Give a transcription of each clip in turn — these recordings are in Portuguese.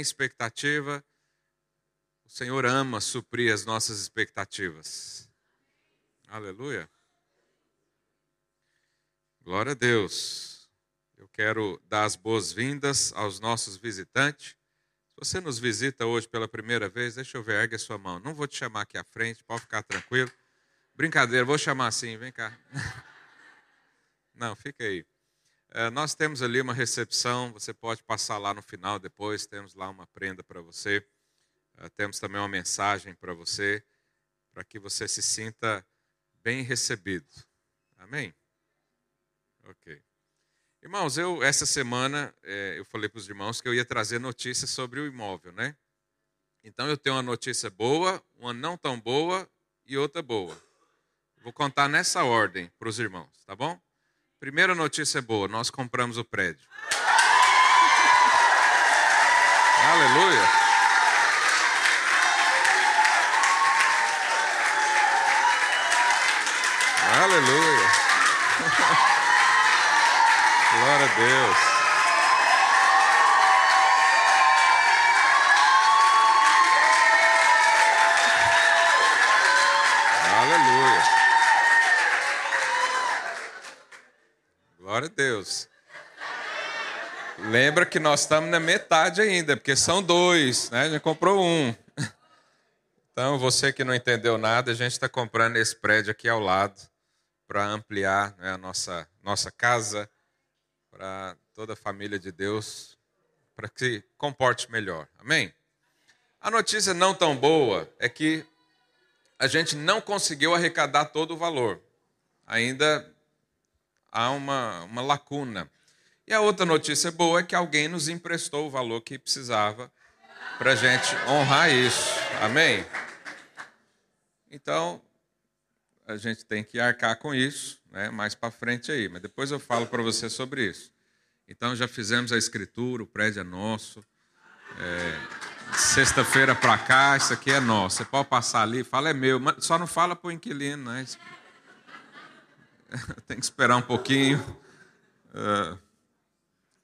expectativa, o Senhor ama suprir as nossas expectativas. Aleluia. Glória a Deus. Eu quero dar as boas-vindas aos nossos visitantes. Se você nos visita hoje pela primeira vez, deixa eu ver, ergue a sua mão. Não vou te chamar aqui à frente, pode ficar tranquilo. Brincadeira, vou chamar assim, vem cá. Não, fica aí. É, nós temos ali uma recepção, você pode passar lá no final depois, temos lá uma prenda para você. É, temos também uma mensagem para você, para que você se sinta bem recebido. Amém? Ok. Irmãos, eu essa semana é, eu falei para os irmãos que eu ia trazer notícias sobre o imóvel, né? Então eu tenho uma notícia boa, uma não tão boa e outra boa. Vou contar nessa ordem para os irmãos, tá bom? Primeira notícia boa: nós compramos o prédio. Aleluia. Aleluia. Glória a Deus. Deus. Lembra que nós estamos na metade ainda, porque são dois, né? A gente comprou um. Então, você que não entendeu nada, a gente está comprando esse prédio aqui ao lado para ampliar né, a nossa, nossa casa para toda a família de Deus, para que comporte melhor. Amém? A notícia não tão boa é que a gente não conseguiu arrecadar todo o valor. Ainda há uma, uma lacuna. E a outra notícia boa é que alguém nos emprestou o valor que precisava para a gente honrar isso. Amém? Então, a gente tem que arcar com isso, né, mais para frente aí. Mas depois eu falo para você sobre isso. Então, já fizemos a escritura, o prédio é nosso. É, Sexta-feira para cá, isso aqui é nosso. Você pode passar ali, fala é meu, só não fala para o inquilino, né? tem que esperar um pouquinho. Uh,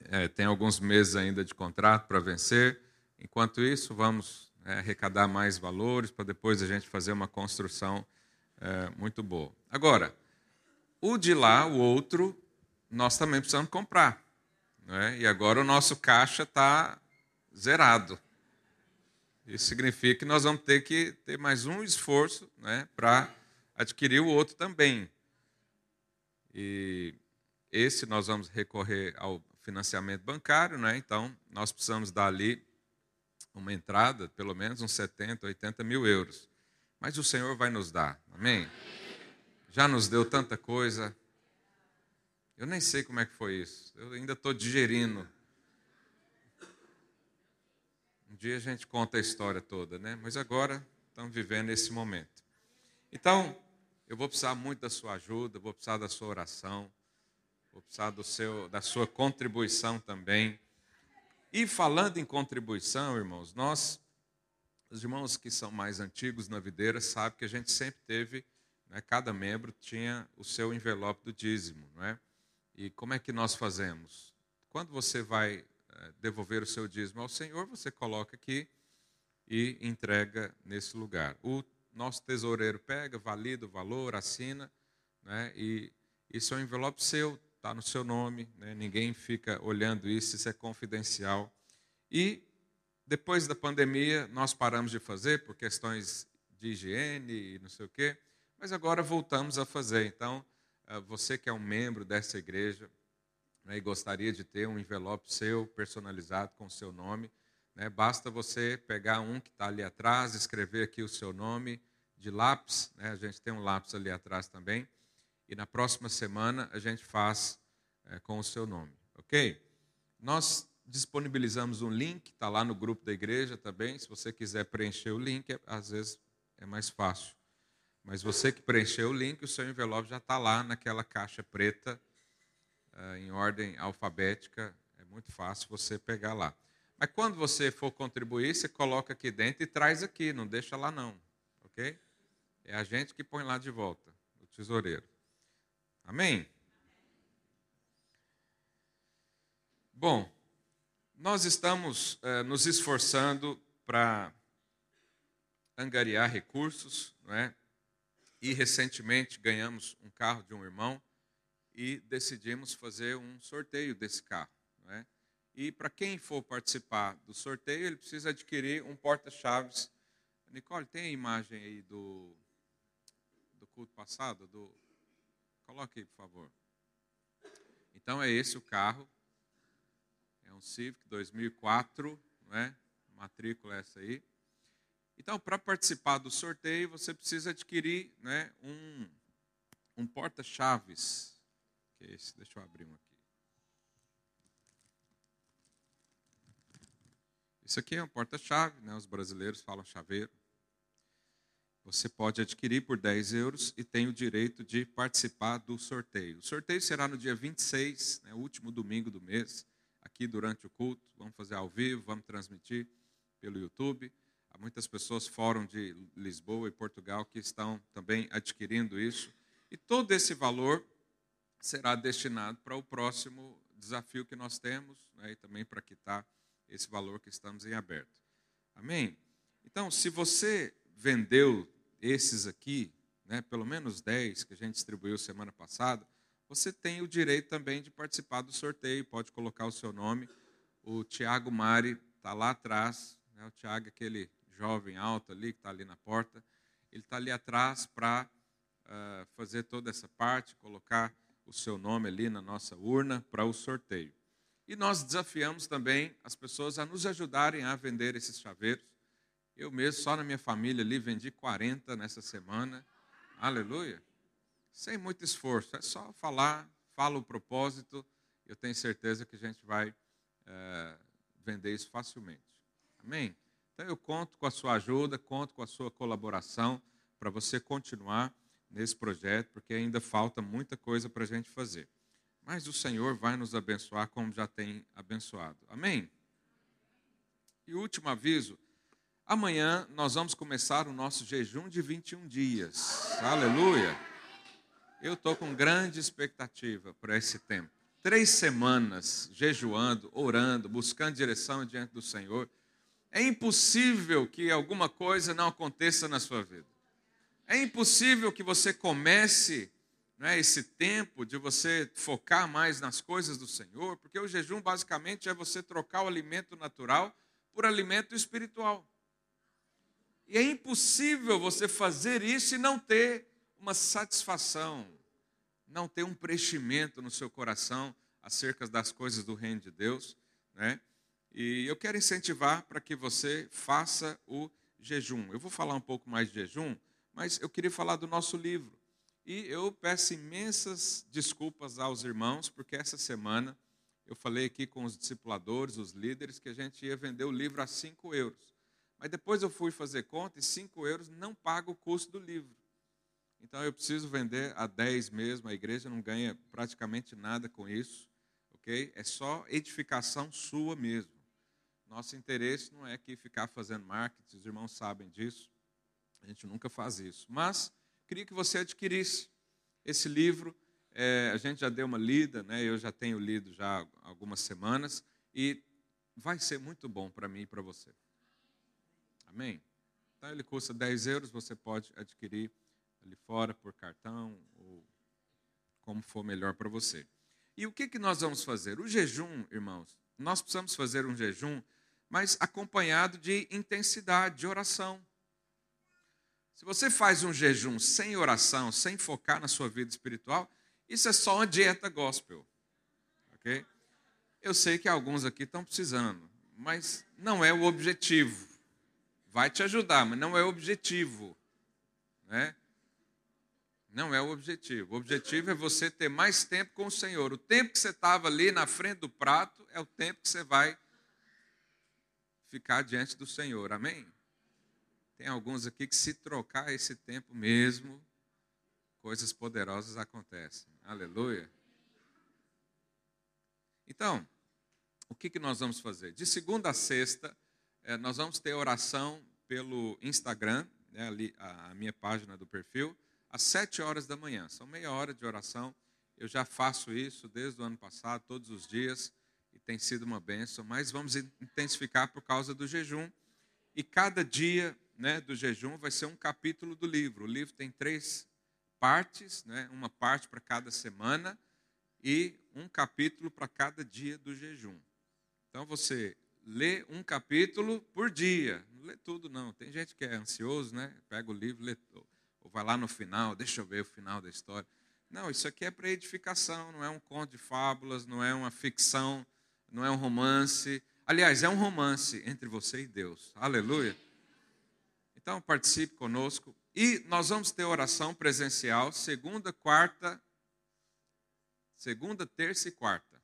é, tem alguns meses ainda de contrato para vencer. Enquanto isso, vamos é, arrecadar mais valores para depois a gente fazer uma construção é, muito boa. Agora, o de lá, o outro, nós também precisamos comprar. Né? E agora o nosso caixa está zerado. Isso significa que nós vamos ter que ter mais um esforço né, para adquirir o outro também. E esse nós vamos recorrer ao financiamento bancário, né? então nós precisamos dar ali uma entrada, pelo menos uns 70, 80 mil euros. Mas o Senhor vai nos dar, amém? Já nos deu tanta coisa. Eu nem sei como é que foi isso. Eu ainda estou digerindo. Um dia a gente conta a história toda, né? Mas agora estamos vivendo esse momento. Então, eu vou precisar muito da sua ajuda, vou precisar da sua oração, vou precisar do seu, da sua contribuição também. E falando em contribuição, irmãos, nós, os irmãos que são mais antigos na videira, sabem que a gente sempre teve, né, cada membro tinha o seu envelope do dízimo, não é? E como é que nós fazemos? Quando você vai é, devolver o seu dízimo ao Senhor, você coloca aqui e entrega nesse lugar. O nosso tesoureiro pega, valida o valor, assina, né? e isso é um envelope seu, está no seu nome, né? ninguém fica olhando isso, isso é confidencial. E depois da pandemia, nós paramos de fazer por questões de higiene e não sei o quê, mas agora voltamos a fazer. Então, eh, você que é um membro dessa igreja né, e gostaria de ter um envelope seu personalizado com o seu nome, né? Basta você pegar um que está ali atrás, escrever aqui o seu nome de lápis, né? a gente tem um lápis ali atrás também, e na próxima semana a gente faz é, com o seu nome, ok? Nós disponibilizamos um link, está lá no grupo da igreja também, se você quiser preencher o link, é, às vezes é mais fácil. Mas você que preencheu o link, o seu envelope já está lá naquela caixa preta, uh, em ordem alfabética, é muito fácil você pegar lá. Mas quando você for contribuir, você coloca aqui dentro e traz aqui, não deixa lá não, ok? É a gente que põe lá de volta, o tesoureiro. Amém? Bom, Nós estamos eh, nos esforçando para angariar recursos, não é? E recentemente ganhamos um carro de um irmão e decidimos fazer um sorteio desse carro, não é? E para quem for participar do sorteio, ele precisa adquirir um porta-chaves. Nicole, tem a imagem aí do, do culto passado? Do... Coloque aí, por favor. Então é esse o carro. É um Civic 2004, não é? Matrícula é essa aí. Então, para participar do sorteio, você precisa adquirir né, um, um porta-chaves. Que é esse? Deixa eu abrir um aqui. Isso aqui é um porta-chave, né? os brasileiros falam chaveiro. Você pode adquirir por 10 euros e tem o direito de participar do sorteio. O sorteio será no dia 26, né, último domingo do mês, aqui durante o culto. Vamos fazer ao vivo, vamos transmitir pelo YouTube. Há muitas pessoas fora de Lisboa e Portugal que estão também adquirindo isso. E todo esse valor será destinado para o próximo desafio que nós temos né, e também para quitar esse valor que estamos em aberto. Amém? Então, se você vendeu esses aqui, né, pelo menos 10 que a gente distribuiu semana passada, você tem o direito também de participar do sorteio, pode colocar o seu nome. O Tiago Mari está lá atrás, né, o Tiago, aquele jovem alto ali que está ali na porta, ele está ali atrás para uh, ah, fazer toda essa parte, colocar o seu nome ali na nossa urna para o sorteio. E nós desafiamos também as pessoas a nos ajudarem a vender esses chaveiros. Eu mesmo, só na minha família ali, vendi 40 nessa semana. Aleluia. Sem muito esforço. É só falar, fala o propósito. Eu tenho certeza que a gente vai é, vender isso facilmente. Amém? Então eu conto com a sua ajuda, conto com a sua colaboração para você continuar nesse projeto, porque ainda falta muita coisa para a gente fazer mas o Senhor vai nos abençoar como já tem abençoado. Amém? E último aviso: amanhã nós vamos começar o nosso jejum de 21 dias. Aleluia! Eu estou com grande expectativa para esse tempo. Três semanas jejuando, orando, buscando direção diante do Senhor. É impossível que alguma coisa não aconteça na sua vida. É impossível que você comece né, esse tempo de você focar mais nas coisas do Senhor, porque o jejum basicamente é você trocar o alimento natural por alimento espiritual. E é impossível você fazer isso e não ter uma satisfação, não ter um preenchimento no seu coração acerca das coisas do reino de Deus, né? E eu quero incentivar para que você faça o jejum. Eu vou falar um pouco mais de jejum, mas eu queria falar do nosso livro. E eu peço imensas desculpas aos irmãos, porque essa semana eu falei aqui com os discipuladores, os líderes, que a gente ia vender o livro a 5 euros. Mas depois eu fui fazer conta e 5 euros não paga o custo do livro. Então eu preciso vender a 10 mesmo, a igreja não ganha praticamente nada com isso, ok? É só edificação sua mesmo. Nosso interesse não é aqui ficar fazendo marketing, os irmãos sabem disso, a gente nunca faz isso. Mas queria que você adquirisse esse livro. É, a gente já deu uma lida, né? eu já tenho lido já algumas semanas, e vai ser muito bom para mim e para você. Amém? Então ele custa 10 euros, você pode adquirir ali fora por cartão, ou como for melhor para você. E o que, que nós vamos fazer? O jejum, irmãos, nós precisamos fazer um jejum, mas acompanhado de intensidade, de oração. Se você faz um jejum sem oração, sem focar na sua vida espiritual, isso é só uma dieta gospel. Ok? Eu sei que alguns aqui estão precisando, mas não é o objetivo. Vai te ajudar, mas não é o objetivo. Né? Não é o objetivo. O objetivo é você ter mais tempo com o Senhor. O tempo que você estava ali na frente do prato é o tempo que você vai ficar diante do Senhor. Amém? Tem alguns aqui que, se trocar esse tempo mesmo, coisas poderosas acontecem. Aleluia. Então, o que, que nós vamos fazer? De segunda a sexta, é, nós vamos ter oração pelo Instagram, né, ali, a, minha página do perfil, às sete horas da manhã. São meia hora de oração. Eu já faço isso desde o ano passado, todos os dias, e tem sido uma benção, mas vamos intensificar por causa do jejum. E cada dia né, do jejum vai ser um capítulo do livro. O livro tem três partes, né, uma parte para cada semana e um capítulo para cada dia do jejum. Então você lê um capítulo por dia. Não lê tudo, não. Tem gente que é ansioso, né? Pega o livro, lê, ou vai lá no final, deixa eu ver o final da história. Não, isso aqui é para edificação, não é um conto de fábulas, não é uma ficção, não é um romance. Aliás, é um romance entre você e Deus. Aleluia. Então, participe conosco. E nós vamos ter oração presencial segunda, quarta, segunda, terça e quarta,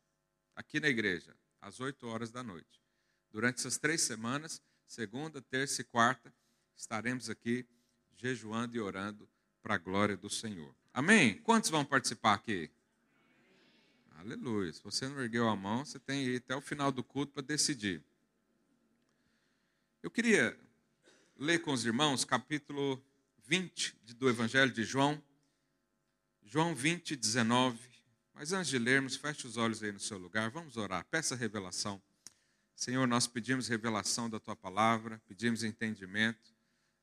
aqui na igreja, às 8 horas da noite. Durante essas três semanas, segunda, terça e quarta, estaremos aqui jejuando e orando para a glória do Senhor. Amém? Quantos vão participar aqui? Aleluia. Se você não ergueu a mão, você tem até o final do culto para decidir. Eu queria ler com os irmãos capítulo 20 do Evangelho de João. João 20, 19. Mas antes de lermos, feche os olhos aí no seu lugar. Vamos orar. Peça revelação. Senhor, nós pedimos revelação da tua palavra, pedimos entendimento.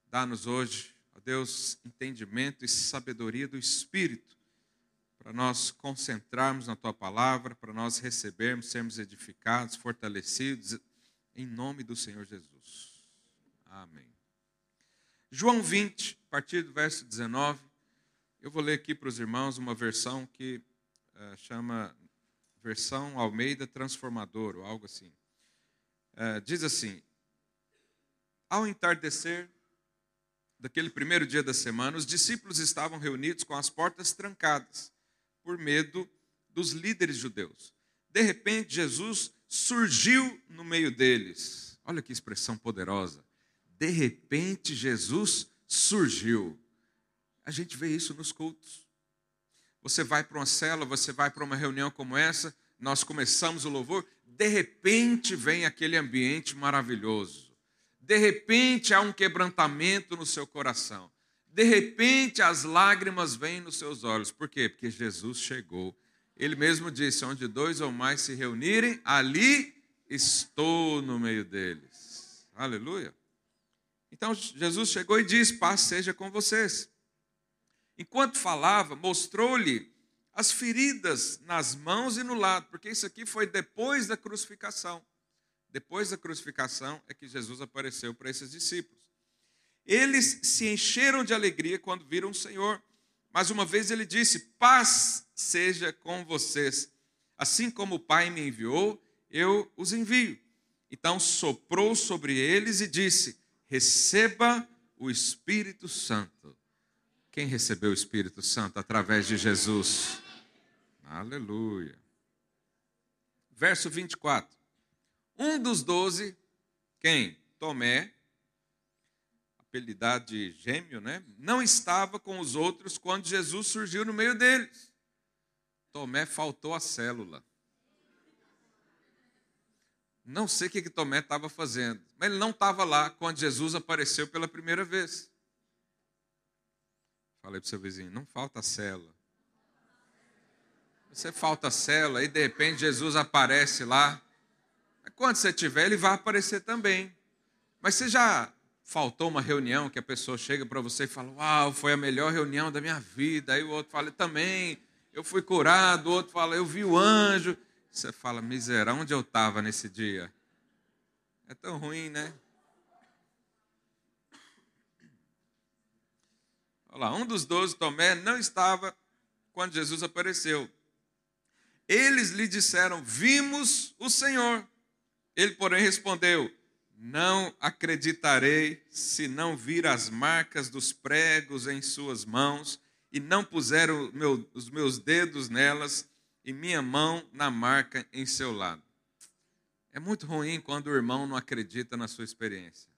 Dá-nos hoje ó Deus, entendimento e sabedoria do Espírito, para nós concentrarmos na tua palavra, para nós recebermos, sermos edificados, fortalecidos, em nome do Senhor Jesus. Amém. João 20, a partir do verso 19, eu vou ler aqui para os irmãos uma versão que uh, chama versão Almeida Transformador, ou algo assim. Uh, diz assim: Ao entardecer, daquele primeiro dia da semana, os discípulos estavam reunidos com as portas trancadas, por medo dos líderes judeus. De repente, Jesus surgiu no meio deles. Olha que expressão poderosa. De repente, Jesus surgiu. A gente vê isso nos cultos. Você vai para uma cela, você vai para uma reunião como essa, nós começamos o louvor, de repente vem aquele ambiente maravilhoso de repente há um quebrantamento no seu coração. De repente as lágrimas vêm nos seus olhos. Por quê? Porque Jesus chegou. Ele mesmo disse: onde dois ou mais se reunirem, ali estou no meio deles. Aleluia. Então Jesus chegou e disse: Paz seja com vocês. Enquanto falava, mostrou-lhe as feridas nas mãos e no lado, porque isso aqui foi depois da crucificação. Depois da crucificação é que Jesus apareceu para esses discípulos. Eles se encheram de alegria quando viram o Senhor, mas uma vez ele disse: Paz seja com vocês. Assim como o Pai me enviou, eu os envio. Então soprou sobre eles e disse: Receba o Espírito Santo. Quem recebeu o Espírito Santo através de Jesus? Aleluia. Verso 24. Um dos doze, quem? Tomé, apelidado de gêmeo, né? Não estava com os outros quando Jesus surgiu no meio deles. Tomé faltou a célula. Não sei o que, que Tomé estava fazendo, mas ele não estava lá quando Jesus apareceu pela primeira vez. Falei para o seu vizinho, não falta célula. Você falta célula e de repente Jesus aparece lá quando você tiver, ele vai aparecer também. Mas você já faltou uma reunião que a pessoa chega para você e fala: Uau, foi a melhor reunião da minha vida. Aí o outro fala: Também, eu fui curado. O outro fala: Eu vi o anjo. Você fala: Miserável, onde eu estava nesse dia? É tão ruim, né? Olha lá, um dos doze, Tomé, não estava quando Jesus apareceu. Eles lhe disseram: Vimos o Senhor. Ele, porém, respondeu: Não acreditarei se não vir as marcas dos pregos em suas mãos e não puser meu, os meus dedos nelas e minha mão na marca em seu lado. É muito ruim quando o irmão não acredita na sua experiência.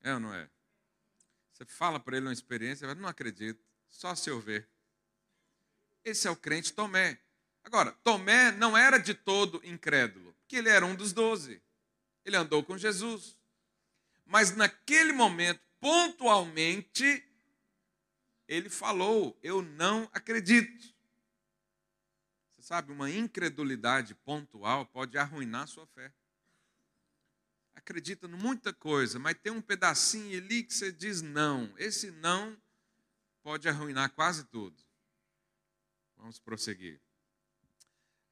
É ou não é? Você fala para ele uma experiência, ele não acredita, só se eu ver. Esse é o crente Tomé. Agora, Tomé não era de todo incrédulo, porque ele era um dos doze. Ele andou com Jesus. Mas naquele momento, pontualmente, ele falou: Eu não acredito. Sabe, uma incredulidade pontual pode arruinar sua fé. Acredita em muita coisa, mas tem um pedacinho ali que você diz não. Esse não pode arruinar quase tudo. Vamos prosseguir.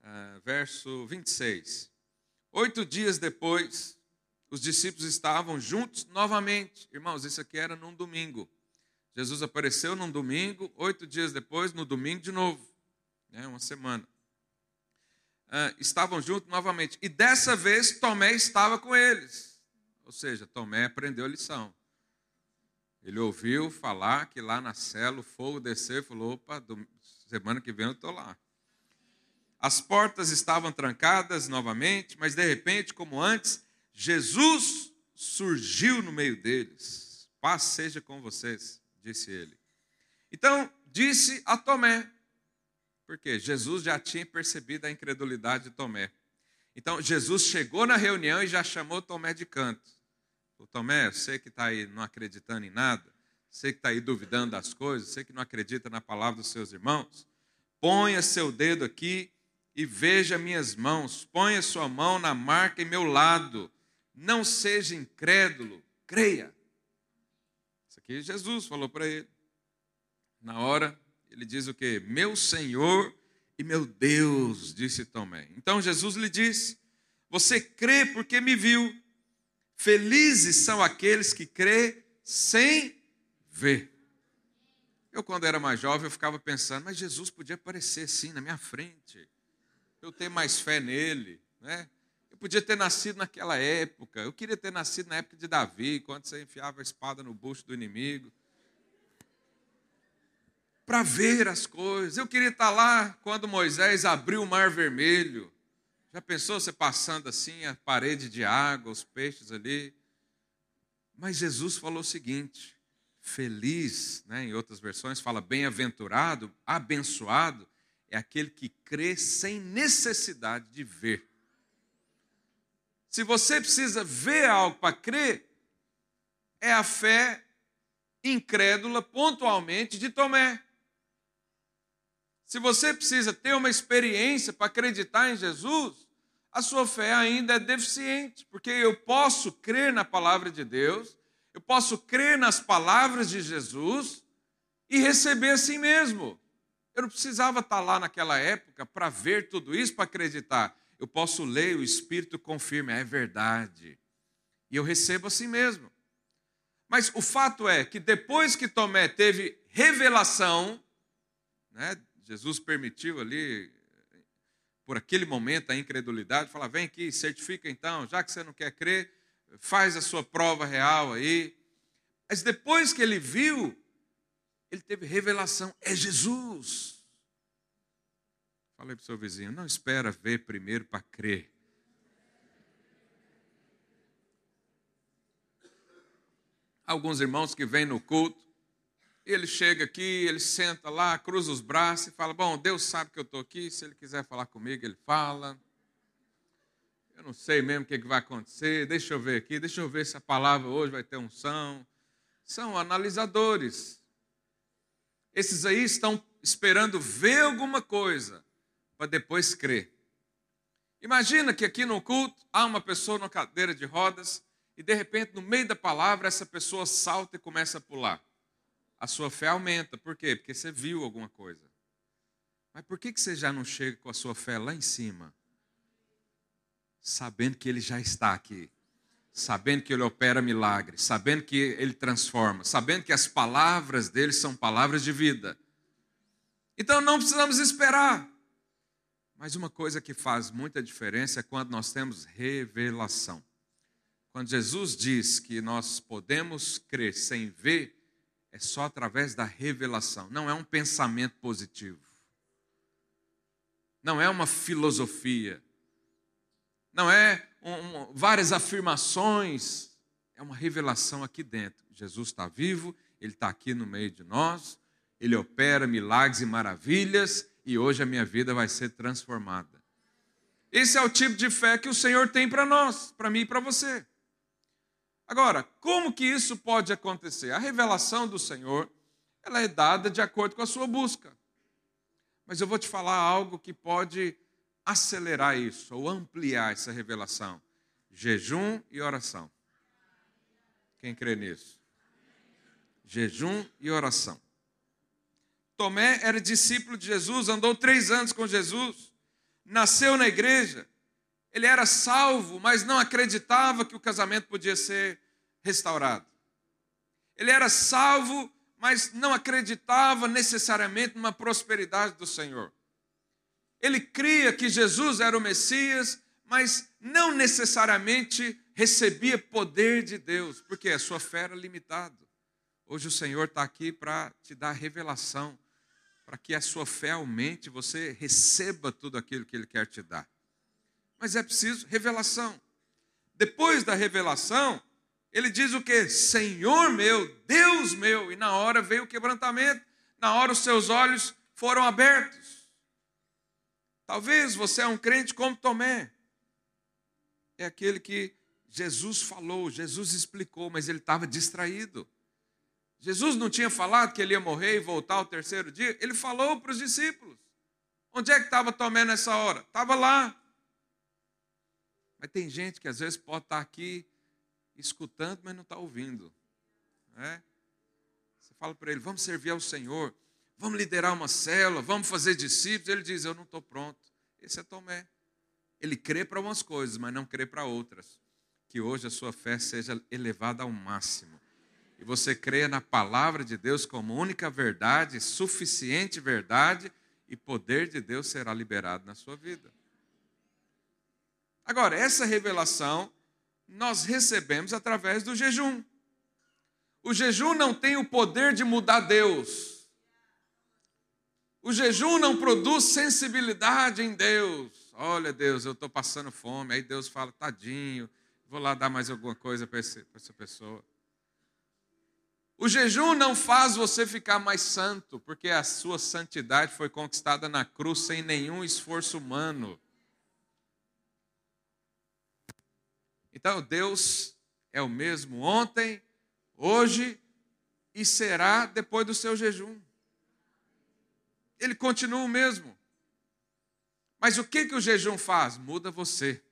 Uh, verso 26. Oito dias depois, os discípulos estavam juntos novamente. Irmãos, isso aqui era num domingo. Jesus apareceu num domingo, oito dias depois, no domingo de novo, né, uma semana. Uh, estavam juntos novamente. E dessa vez Tomé estava com eles. Ou seja, Tomé aprendeu a lição. Ele ouviu falar que lá na cela o fogo desceu e falou: opa, semana que vem eu estou lá. As portas estavam trancadas novamente, mas de repente, como antes, Jesus surgiu no meio deles. Paz seja com vocês disse ele. Então, disse a Tomé, porque Jesus já tinha percebido a incredulidade de Tomé. Então, Jesus chegou na reunião e já chamou Tomé de canto. O Tomé, você que está aí não acreditando em nada, você que está aí duvidando das coisas, você que não acredita na palavra dos seus irmãos, ponha seu dedo aqui e veja minhas mãos, ponha sua mão na marca em meu lado, não seja incrédulo, creia que Jesus falou para ele. Na hora, ele diz o que? Meu Senhor e meu Deus, disse Tomé. Então Jesus lhe disse: Você crê porque me viu. Felizes são aqueles que crê sem ver. Eu, quando era mais jovem, eu ficava pensando, mas Jesus podia aparecer assim na minha frente. Eu ter mais fé nele, né? podia ter nascido naquela época. Eu queria ter nascido na época de Davi, quando você enfiava a espada no bucho do inimigo. Para ver as coisas. Eu queria estar lá quando Moisés abriu o mar vermelho. Já pensou você passando assim, a parede de água, os peixes ali? Mas Jesus falou o seguinte: feliz, né, em outras versões fala bem-aventurado, abençoado, é aquele que crê sem necessidade de ver. Se você precisa ver algo para crer, é a fé incrédula pontualmente de Tomé. Se você precisa ter uma experiência para acreditar em Jesus, a sua fé ainda é deficiente, porque eu posso crer na palavra de Deus, eu posso crer nas palavras de Jesus e receber assim mesmo. Eu não precisava estar lá naquela época para ver tudo isso, para acreditar eu posso ler, o Espírito confirma, é verdade. E eu recebo assim mesmo. Mas o fato é que depois que Tomé teve revelação, né, Jesus permitiu ali, por aquele momento, a incredulidade, fala: vem aqui, certifica então, já que você não quer crer, faz a sua prova real aí. Mas depois que ele viu, ele teve revelação: é Jesus. Falei para o seu vizinho, não espera ver primeiro para crer. Alguns irmãos que vêm no culto, ele chega aqui, ele senta lá, cruza os braços e fala: Bom, Deus sabe que eu estou aqui, se ele quiser falar comigo, ele fala. Eu não sei mesmo o que, vai acontecer, deixa eu ver aqui, deixa eu ver se a palavra hoje vai ter unção. São analisadores. Esses aí estão esperando ver alguma coisa para depois crer. Imagina que aqui no culto há uma pessoa numa cadeira de rodas e de repente no meio da palavra essa pessoa salta e começa a pular. A sua fé aumenta. Por quê? Porque você viu alguma coisa. Mas por que você já não chega com a sua fé lá em cima? Sabendo que ele já está aqui. Sabendo que ele opera milagres, sabendo que ele transforma, sabendo que as palavras dele são palavras de vida. Então não precisamos esperar. Mas uma coisa que faz muita diferença é quando nós temos revelação. Quando Jesus diz que nós podemos crer sem ver, é só através da revelação, não é um pensamento positivo. Não é uma filosofia. Não é um, várias afirmações. É uma revelação aqui dentro. Jesus está vivo, Ele está aqui no meio de nós, Ele opera milagres e maravilhas, e hoje a minha vida vai ser transformada. Esse é o tipo de fé que o Senhor tem para nós, para mim e para você. Agora, como que isso pode acontecer? A revelação do Senhor, ela é dada de acordo com a sua busca. Mas eu vou te falar algo que pode acelerar isso ou ampliar essa revelação: jejum e oração. Quem crê nisso? Jejum e oração. Tomé era discípulo de Jesus, andou três anos com Jesus, nasceu na igreja. Ele era salvo, mas não acreditava que o casamento podia ser restaurado. Ele era salvo, mas não acreditava necessariamente numa prosperidade do Senhor. Ele cria que Jesus era o Messias, mas não necessariamente recebia poder de Deus, porque a sua fé era limitada. Hoje o Senhor está aqui para te dar revelação, para que a sua fé aumente, você receba tudo aquilo que Ele quer te dar. Mas é preciso revelação. Depois da revelação, ele diz o que? Senhor meu, Deus meu. E na hora veio o quebrantamento, na hora os seus olhos foram abertos. Talvez você é um crente como Tomé. É aquele que Jesus falou, Jesus explicou, mas ele estava distraído. Jesus não tinha falado que ele ia morrer e voltar ao terceiro dia? Ele falou para os discípulos. Onde é que estava Tomé nessa hora? Estava lá. Mas tem gente que às vezes pode estar aqui escutando, mas não está ouvindo. Né? Você fala para ele: vamos servir ao Senhor, vamos liderar uma célula, vamos fazer discípulos. Ele diz: eu não estou pronto. Esse é Tomé. Ele crê para umas coisas, mas não crê para outras. Que hoje a sua fé seja elevada ao máximo. E você creia na palavra de Deus como única verdade, suficiente verdade, e poder de Deus será liberado na sua vida. Agora, essa revelação nós recebemos através do jejum. O jejum não tem o poder de mudar Deus. O jejum não produz sensibilidade em Deus. Olha, Deus, eu estou passando fome. Aí Deus fala, tadinho, vou lá dar mais alguma coisa para essa pessoa. O jejum não faz você ficar mais santo, porque a sua santidade foi conquistada na cruz sem nenhum esforço humano. Então, Deus é o mesmo ontem, hoje e será depois do seu jejum. Ele continua o mesmo. Mas o que, que o jejum faz? Muda você.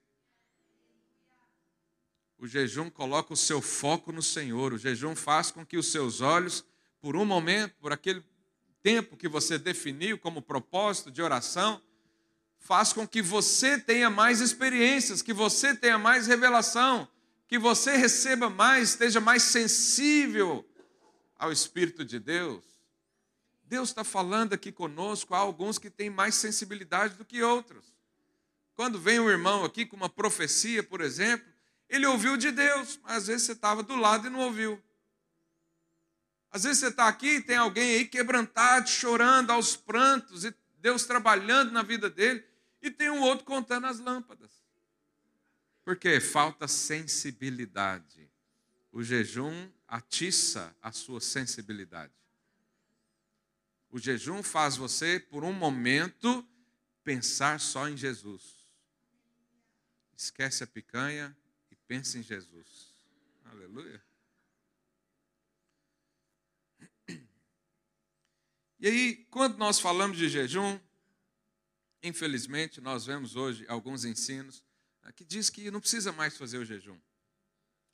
O jejum coloca o seu foco no Senhor. O jejum faz com que os seus olhos, por um momento, por aquele tempo que você definiu como propósito de oração, faz com que você tenha mais experiências, que você tenha mais revelação, que você receba mais, esteja mais sensível ao Espírito de Deus. Deus está falando aqui conosco, há alguns que têm mais sensibilidade do que outros. Quando vem um irmão aqui com uma profecia, por exemplo, ele ouviu de Deus, mas às vezes você estava do lado e não ouviu. Às vezes você está aqui e tem alguém aí quebrantado, chorando aos prantos, e Deus trabalhando na vida dele, e tem um outro contando as lâmpadas. Porque falta sensibilidade. O jejum atiça a sua sensibilidade. O jejum faz você, por um momento, pensar só em Jesus. Esquece a picanha e pense em Jesus. Aleluia. E aí, quando nós falamos de jejum, Infelizmente, nós vemos hoje alguns ensinos né, que diz que não precisa mais fazer o jejum.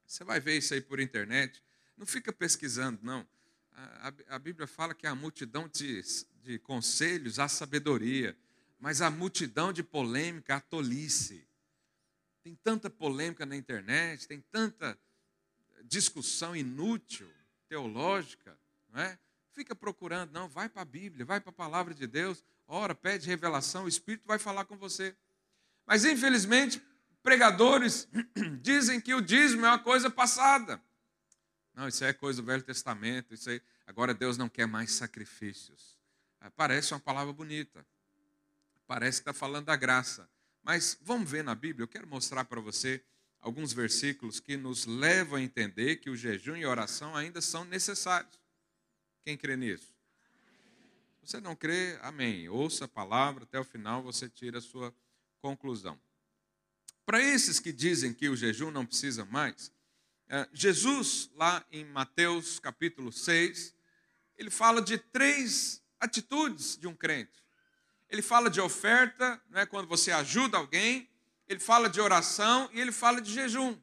Você vai ver isso aí por internet. Não fica pesquisando, não. A, a, a Bíblia fala que a multidão de, de conselhos há sabedoria, mas a multidão de polêmica há tolice. Tem tanta polêmica na internet, tem tanta discussão inútil, teológica, não é? Fica procurando, não, vai para a Bíblia, vai para a palavra de Deus, ora, pede revelação, o Espírito vai falar com você. Mas infelizmente, pregadores dizem que o dízimo é uma coisa passada. Não, isso é coisa do Velho Testamento, isso aí. Agora Deus não quer mais sacrifícios. Ah, parece uma palavra bonita. Parece que está falando da graça. Mas vamos ver na Bíblia, eu quero mostrar para você alguns versículos que nos levam a entender que o jejum e a oração ainda são necessários. Quem crê nisso? Você não crê? Amém. Ouça a palavra, até o final você tira a sua conclusão. Para esses que dizem que o jejum não precisa mais, é, Jesus, lá em Mateus capítulo 6, ele fala de três atitudes de um crente. ele fala de oferta, né, quando você ajuda alguém, ele fala de oração e ele fala de jejum.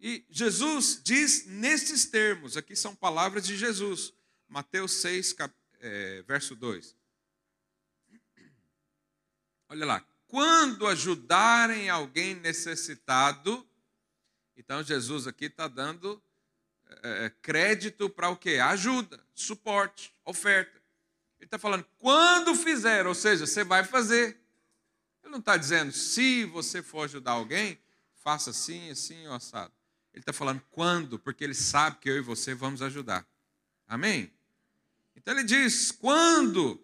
E Jesus diz nesses termos, aqui são palavras de Jesus, Mateus 6, cap, é, verso 2. Olha lá, quando ajudarem alguém necessitado, então Jesus aqui está dando é, é crédito para o que? Ajuda, suporte, oferta. Ele está falando, quando fizer, ou seja, você vai fazer. Ele não está dizendo, se você for ajudar alguém, faça assim, assim, ou assado. Ele está falando quando, porque ele sabe que eu e você vamos ajudar. Amém? Então ele diz: quando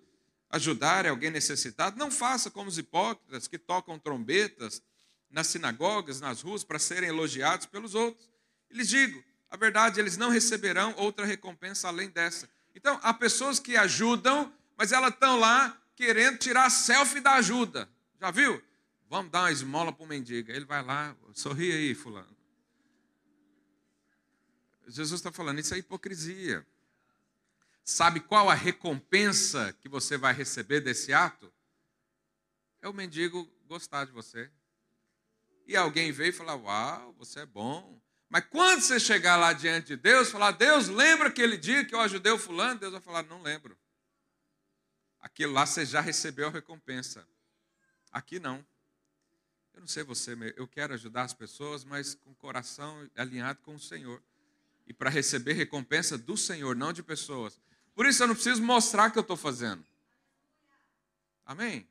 ajudar alguém necessitado, não faça como os hipócritas que tocam trombetas nas sinagogas, nas ruas, para serem elogiados pelos outros. E lhes digo: a verdade, eles não receberão outra recompensa além dessa. Então, há pessoas que ajudam, mas elas estão lá querendo tirar selfie da ajuda. Já viu? Vamos dar uma esmola para o mendigo. Ele vai lá, sorri aí, fulano. Jesus está falando, isso é hipocrisia. Sabe qual a recompensa que você vai receber desse ato? É o mendigo gostar de você. E alguém veio e falar: Uau, você é bom. Mas quando você chegar lá diante de Deus, falar, Deus, lembra aquele dia que eu ajudei o fulano? Deus vai falar, não lembro. Aquilo lá você já recebeu a recompensa. Aqui não. Eu não sei você, eu quero ajudar as pessoas, mas com o coração alinhado com o Senhor. E para receber recompensa do Senhor, não de pessoas. Por isso eu não preciso mostrar que eu estou fazendo. Amém?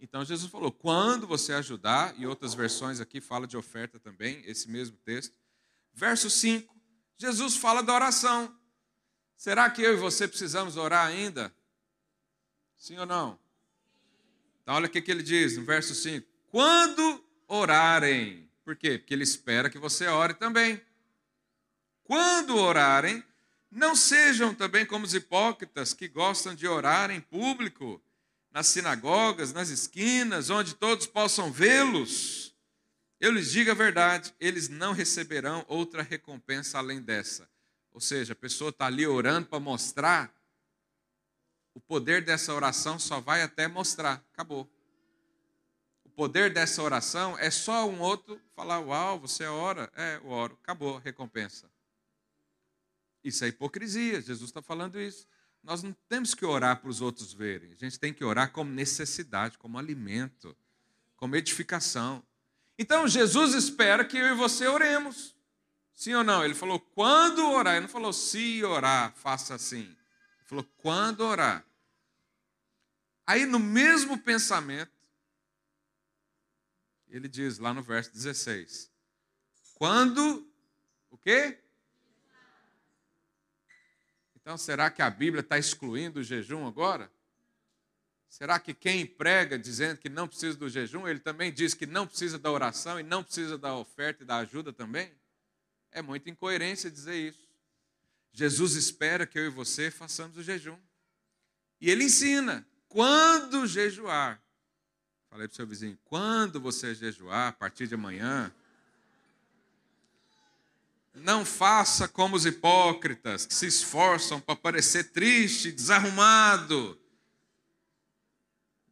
Então Jesus falou: quando você ajudar, e outras versões aqui fala de oferta também, esse mesmo texto. Verso 5, Jesus fala da oração. Será que eu e você precisamos orar ainda? Sim ou não? Então, olha o que, ele diz no verso 5: quando orarem. Por quê? Porque ele espera que você ore também. Quando orarem, não sejam também como os hipócritas que gostam de orar em público nas sinagogas, nas esquinas, onde todos possam vê-los. Eu lhes digo a verdade, eles não receberão outra recompensa além dessa. Ou seja, a pessoa está ali orando para mostrar, o poder dessa oração só vai até mostrar, acabou. O poder dessa oração é só um outro falar: Uau, você ora? É, eu oro, acabou a recompensa. Isso é hipocrisia, Jesus está falando isso. Nós não temos que orar para os outros verem. A gente tem que orar como necessidade, como alimento, como edificação. Então Jesus espera que eu e você oremos. Sim ou não? Ele falou quando orar. Ele não falou se orar, faça assim. Ele falou quando orar. Aí no mesmo pensamento, ele diz lá no verso 16: Quando o quê? Então, será que a Bíblia está excluindo o jejum agora? Será que quem prega dizendo que não precisa do jejum, ele também diz que não precisa da oração e não precisa da oferta e da ajuda também? É muita incoerência dizer isso. Jesus espera que eu e você façamos o jejum. E ele ensina: quando jejuar, falei para o seu vizinho, quando você jejuar, a partir de amanhã, não faça como os hipócritas que se esforçam para parecer triste, desarrumado.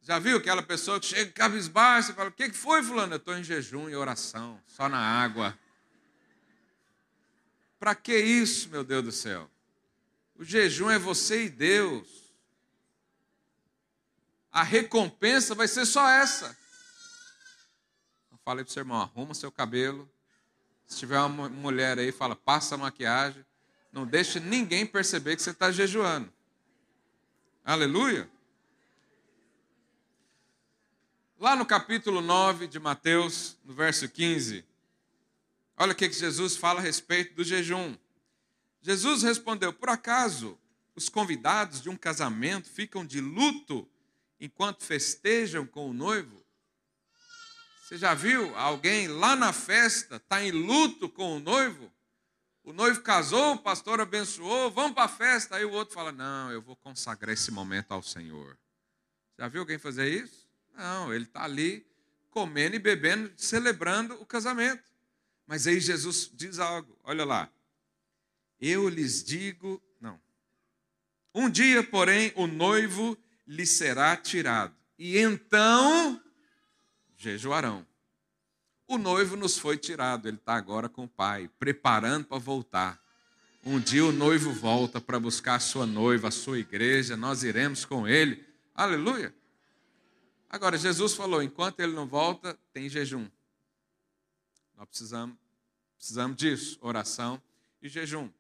Já viu aquela pessoa que chega cabisbaixo e fala: O que foi, Fulano? Eu estou em jejum e oração, só na água. Para que isso, meu Deus do céu? O jejum é você e Deus. A recompensa vai ser só essa. Eu falei para o seu irmão: arruma seu cabelo, se tiver uma mulher aí, fala, passa a maquiagem. Não deixe ninguém perceber que você está jejuando. Aleluia. Lá no capítulo 9 de Mateus, no verso 15, olha o que Jesus fala a respeito do jejum. Jesus respondeu: Por acaso os convidados de um casamento ficam de luto enquanto festejam com o noivo? Você já viu alguém lá na festa, está em luto com o noivo? O noivo casou, o pastor abençoou, vamos para a festa. Aí o outro fala: Não, eu vou consagrar esse momento ao Senhor. Já viu alguém fazer isso? Não, ele está ali comendo e bebendo, celebrando o casamento. Mas aí Jesus diz algo: Olha lá. Eu lhes digo, não. Um dia, porém, o noivo lhe será tirado, e então jejuarão. O noivo nos foi tirado, ele está agora com o pai, preparando para voltar. Um dia o noivo volta para buscar a sua noiva, a sua igreja, nós iremos com ele. Aleluia. Agora, Jesus falou: enquanto ele não volta, tem jejum. Nós precisamos, precisamos disso, oração e jejum.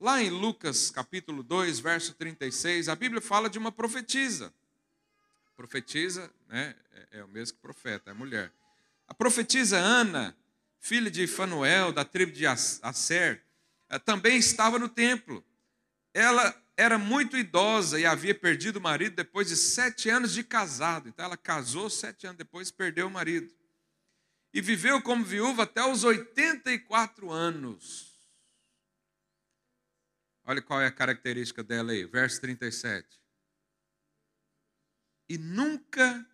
Lá em Lucas capítulo 2, verso 36, a Bíblia fala de uma profetisa. Profetisa né, é, é o mesmo que profeta, é mulher. A profetisa Ana, filha de Fanuel, da tribo de Asser, eh, também estava no templo. Ela era muito idosa e havia perdido o marido depois de sete anos de casado. Então ela casou sete anos depois, perdeu o marido. E viveu como viúva até os 84 anos. Olha qual é a característica dela aí, verso 37. E nunca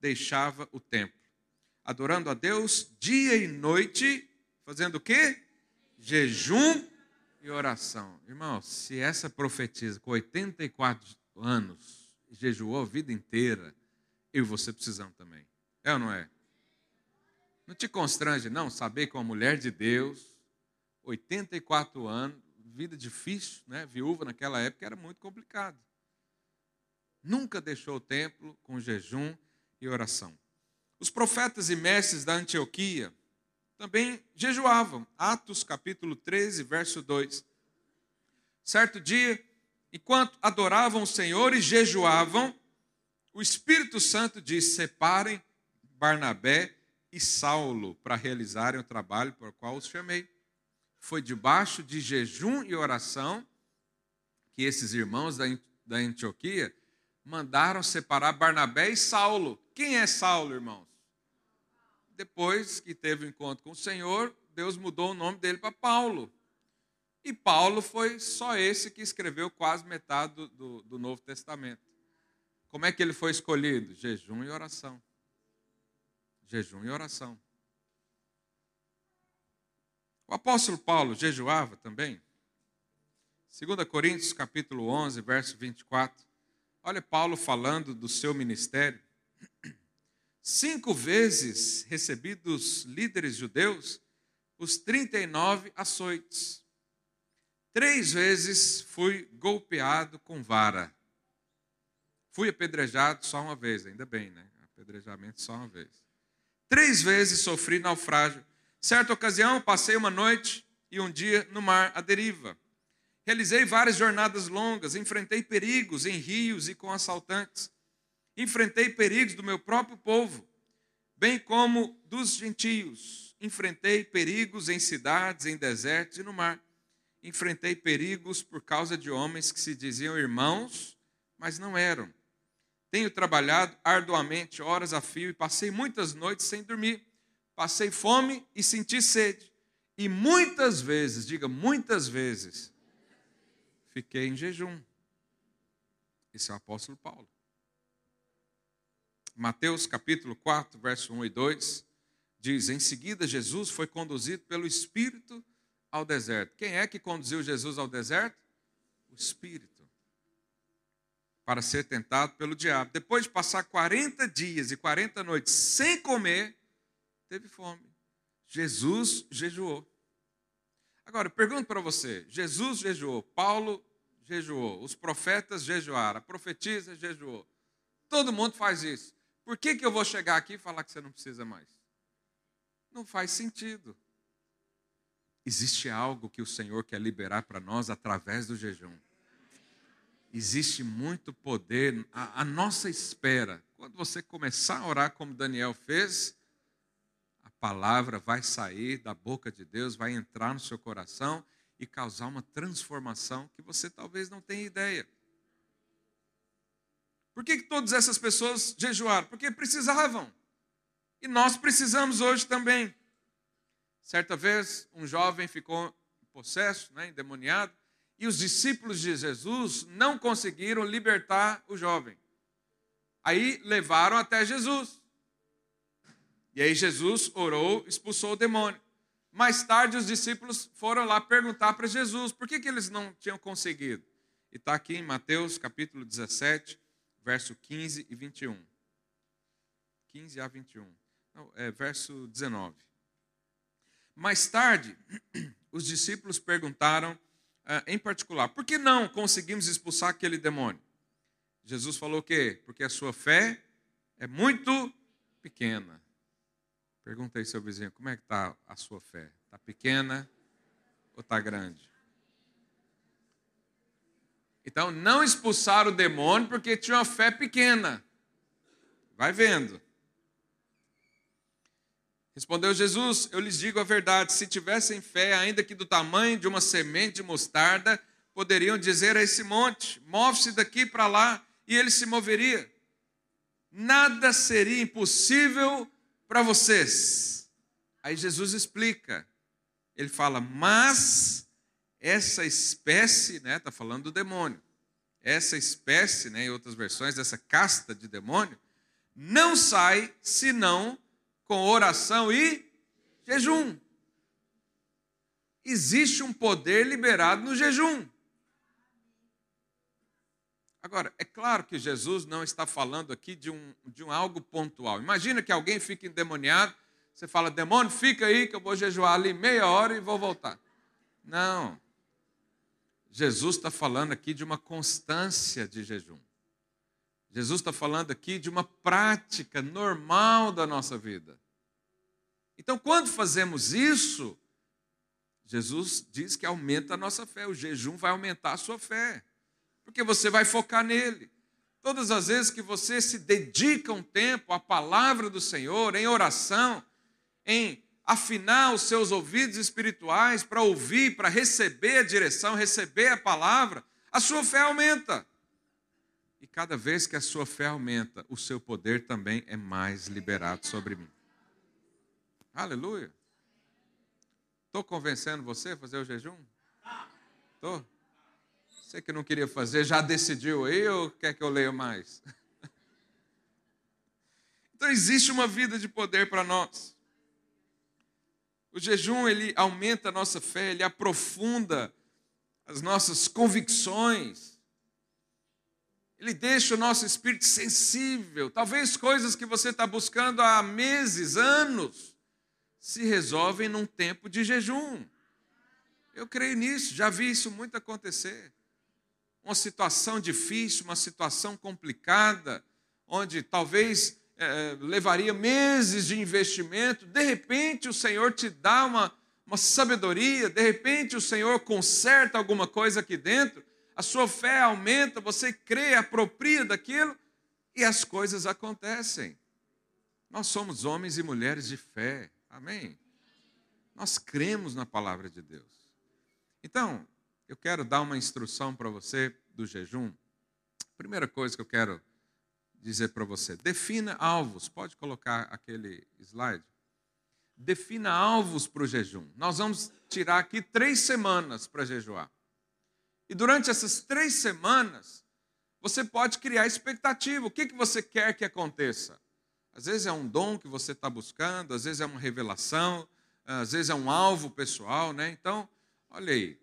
deixava o templo, adorando a Deus dia e noite, fazendo o quê? Jejum e oração. Irmão, se essa profetisa com 84 anos jejuou a vida inteira, eu e você precisamos também. É ou não é? Não te constrange, não, saber que uma mulher de Deus, 84 anos, vida difícil, né? viúva naquela época, era muito complicado. Nunca deixou o templo com jejum e oração. Os profetas e mestres da Antioquia também jejuavam. Atos capítulo 13, verso 2. Certo dia, enquanto adoravam o Senhor e jejuavam, o Espírito Santo disse: separem Barnabé e Saulo para realizarem o trabalho o qual os chamei. Foi debaixo de jejum e oração que esses irmãos da Antioquia mandaram separar Barnabé e Saulo. Quem é Saulo, irmãos? Depois que teve o um encontro com o Senhor, Deus mudou o nome dele para Paulo. E Paulo foi só esse que escreveu quase metade do, do, do Novo Testamento. Como é que ele foi escolhido? Jejum e oração. Jejum e oração. O apóstolo Paulo jejuava também. 2 Coríntios capítulo 11, verso 24. Olha Paulo falando do seu ministério. Cinco vezes recebi dos líderes judeus os 39 açoites. Três vezes fui golpeado com vara. Fui apedrejado só uma vez, ainda bem, né? Apedrejamento só uma vez. Três vezes sofri naufrágio. Certa ocasião, passei uma noite e um dia no mar à deriva. Realizei várias jornadas longas, enfrentei perigos em rios e com assaltantes. Enfrentei perigos do meu próprio povo, bem como dos gentios. Enfrentei perigos em cidades, em desertos e no mar. Enfrentei perigos por causa de homens que se diziam irmãos, mas não eram. Tenho trabalhado arduamente, horas a fio, e passei muitas noites sem dormir. Passei fome e senti sede. E muitas vezes, diga muitas vezes, fiquei em jejum. Esse é o apóstolo Paulo. Mateus capítulo 4, verso 1 e 2, diz: Em seguida, Jesus foi conduzido pelo Espírito ao deserto. Quem é que conduziu Jesus ao deserto? O Espírito. Para ser tentado pelo diabo. Depois de passar 40 dias e 40 noites sem comer, teve fome. Jesus jejuou. Agora, eu pergunto para você: Jesus jejuou, Paulo jejuou, os profetas jejuaram, a profetisa jejuou. Todo mundo faz isso. Por que, que eu vou chegar aqui e falar que você não precisa mais? Não faz sentido. Existe algo que o Senhor quer liberar para nós através do jejum. Existe muito poder à nossa espera. Quando você começar a orar como Daniel fez, palavra vai sair da boca de Deus, vai entrar no seu coração e causar uma transformação que você talvez não tenha ideia. Por que, que todas essas pessoas jejuaram? Porque precisavam. E nós precisamos hoje também. Certa vez, um jovem ficou possesso, né, endemoniado, e os discípulos de Jesus não conseguiram libertar o jovem. Aí levaram até Jesus. E aí Jesus orou, expulsou o demônio. Mais tarde, os discípulos foram lá perguntar para Jesus por que, que eles não tinham conseguido. E está aqui em Mateus capítulo 17, verso 15 e 21. 15 a 21. Não, é verso 19. Mais tarde, os discípulos perguntaram, ah, em particular, por que não conseguimos expulsar aquele demônio? Jesus falou o quê? Porque a sua fé é muito pequena. Pergunta aí seu vizinho, como é que está a sua fé? Está pequena ou está grande? Então, não expulsaram o demônio porque tinha uma fé pequena. Vai vendo. Respondeu Jesus: Eu lhes digo a verdade, se tivessem fé, ainda que do tamanho de uma semente de mostarda, poderiam dizer a esse monte: Move-se daqui para lá, e ele se moveria. Nada seria impossível para vocês. Aí Jesus explica. Ele fala: Mas essa espécie, né, está falando do demônio, essa espécie, né, em outras versões, dessa casta de demônio, não sai senão com oração e jejum. Existe um poder liberado no jejum. Agora, é claro que Jesus não está falando aqui de um, de um algo pontual. Imagina que alguém fica endemoniado, você fala, demônio, fica aí que eu vou jejuar ali meia hora e vou voltar. Não. Jesus está falando aqui de uma constância de jejum. Jesus está falando aqui de uma prática normal da nossa vida. Então, quando fazemos isso, Jesus diz que aumenta a nossa fé, o jejum vai aumentar a sua fé porque você vai focar nele. Todas as vezes que você se dedica um tempo à palavra do Senhor, em oração, em afinar os seus ouvidos espirituais para ouvir, para receber a direção, receber a palavra, a sua fé aumenta. E cada vez que a sua fé aumenta, o seu poder também é mais liberado sobre mim. Aleluia. Estou convencendo você a fazer o jejum? Estou? Você que não queria fazer, já decidiu aí ou quer que eu leia mais? Então existe uma vida de poder para nós. O jejum ele aumenta a nossa fé, ele aprofunda as nossas convicções. Ele deixa o nosso espírito sensível. Talvez coisas que você está buscando há meses, anos, se resolvem num tempo de jejum. Eu creio nisso, já vi isso muito acontecer uma situação difícil, uma situação complicada, onde talvez é, levaria meses de investimento, de repente o Senhor te dá uma, uma sabedoria, de repente o Senhor conserta alguma coisa aqui dentro, a sua fé aumenta, você crê, apropria daquilo e as coisas acontecem. Nós somos homens e mulheres de fé, amém? Nós cremos na palavra de Deus. Então, eu quero dar uma instrução para você do jejum. Primeira coisa que eu quero dizer para você: defina alvos. Pode colocar aquele slide? Defina alvos para o jejum. Nós vamos tirar aqui três semanas para jejuar. E durante essas três semanas, você pode criar expectativa. O que, que você quer que aconteça? Às vezes é um dom que você está buscando, às vezes é uma revelação, às vezes é um alvo pessoal, né? Então, olha aí,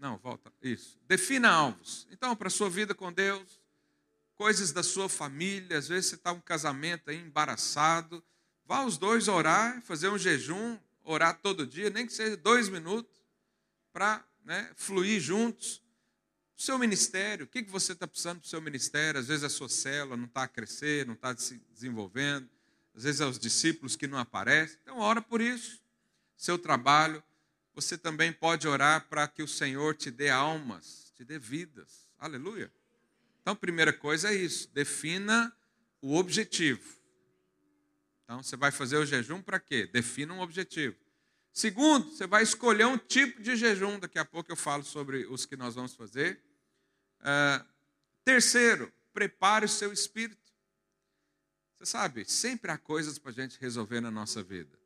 não, volta. Isso. Defina alvos. Então, para a sua vida com Deus, coisas da sua família, às vezes você está um casamento aí embaraçado. Vá os dois orar, fazer um jejum, orar todo dia, nem que seja dois minutos, para né, fluir juntos. O seu ministério, o que, você está precisando para o seu ministério? Às vezes a sua célula não está a crescer, não está se desenvolvendo. Às vezes é os discípulos que não aparecem. Então, ora por isso. Seu trabalho, você também pode orar para que o Senhor te dê almas, te dê vidas. Aleluia. Então, primeira coisa é isso: defina o objetivo. Então, você vai fazer o jejum para quê? Defina um objetivo. Segundo, você vai escolher um tipo de jejum. Daqui a pouco eu falo sobre os que nós vamos fazer. Uh, terceiro, prepare o seu espírito. Você sabe, sempre há coisas para a gente resolver na nossa vida.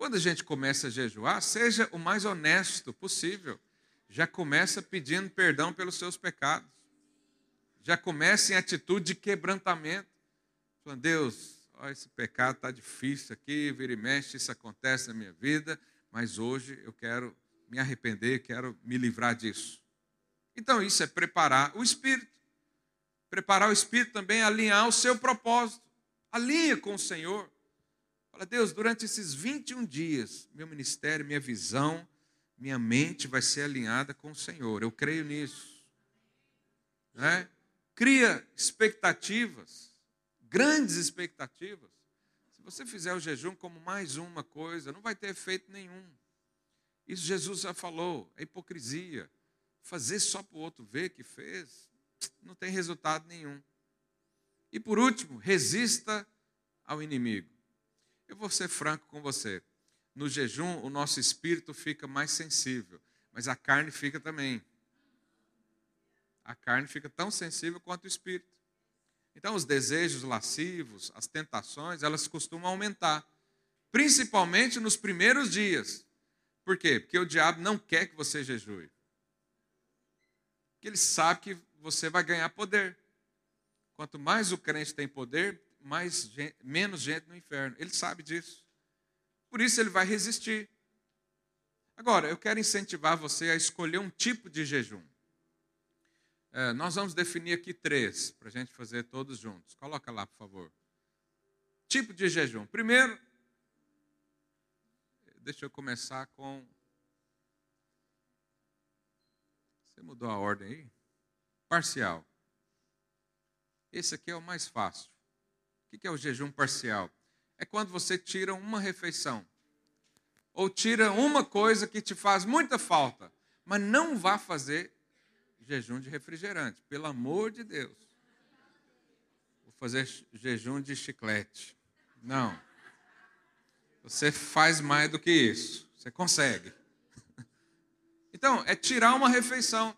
Quando a gente começa a jejuar, seja o mais honesto possível. Já começa pedindo perdão pelos seus pecados. Já começa em atitude de quebrantamento. Falando, Deus, ó, esse pecado está difícil aqui, vira e mexe, isso acontece na minha vida, mas hoje eu quero me arrepender, quero me livrar disso. Então, isso é preparar o espírito. Preparar o espírito também é alinhar o seu propósito. Alinha com o Senhor. Fala, Deus, durante esses 21 dias, meu ministério, minha visão, minha mente vai ser alinhada com o Senhor. Eu creio nisso. Né? Cria expectativas, grandes expectativas. Se você fizer o jejum como mais uma coisa, não vai ter efeito nenhum. Isso Jesus já falou, é hipocrisia. Fazer só para o outro ver que fez, não tem resultado nenhum. E por último, resista ao inimigo. Eu vou ser franco com você. No jejum, o nosso espírito fica mais sensível, mas a carne fica também. A carne fica tão sensível quanto o espírito. Então, os desejos lascivos, as tentações, elas costumam aumentar, principalmente nos primeiros dias. Por quê? Porque o diabo não quer que você jejue. Porque ele sabe que você vai ganhar poder. Quanto mais o crente tem poder, mais gente, menos gente no inferno. Ele sabe disso. Por isso ele vai resistir. Agora, eu quero incentivar você a escolher um tipo de jejum. É, nós vamos definir aqui três, para a gente fazer todos juntos. Coloca lá, por favor. Tipo de jejum. Primeiro, deixa eu começar com. Você mudou a ordem aí? Parcial. Esse aqui é o mais fácil. O que é o jejum parcial? É quando você tira uma refeição. Ou tira uma coisa que te faz muita falta, mas não vá fazer jejum de refrigerante, pelo amor de Deus. Vou fazer jejum de chiclete. Não. Você faz mais do que isso. Você consegue. Então, é tirar uma refeição.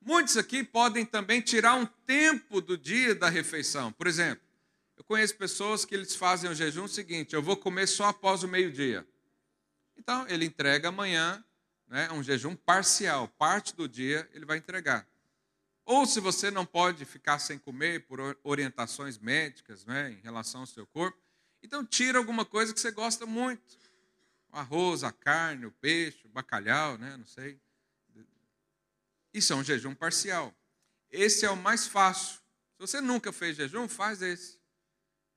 Muitos aqui podem também tirar um tempo do dia da refeição. Por exemplo, conheço pessoas que eles fazem o jejum seguinte: eu vou comer só após o meio-dia. Então, ele entrega amanhã, né, um jejum parcial, parte do dia ele vai entregar. Ou se você não pode ficar sem comer por orientações médicas né, em relação ao seu corpo, então tira alguma coisa que você gosta muito. O arroz, a carne, o peixe, o bacalhau, né, não sei. Isso é um jejum parcial. Esse é o mais fácil. Se você nunca fez jejum, faz esse.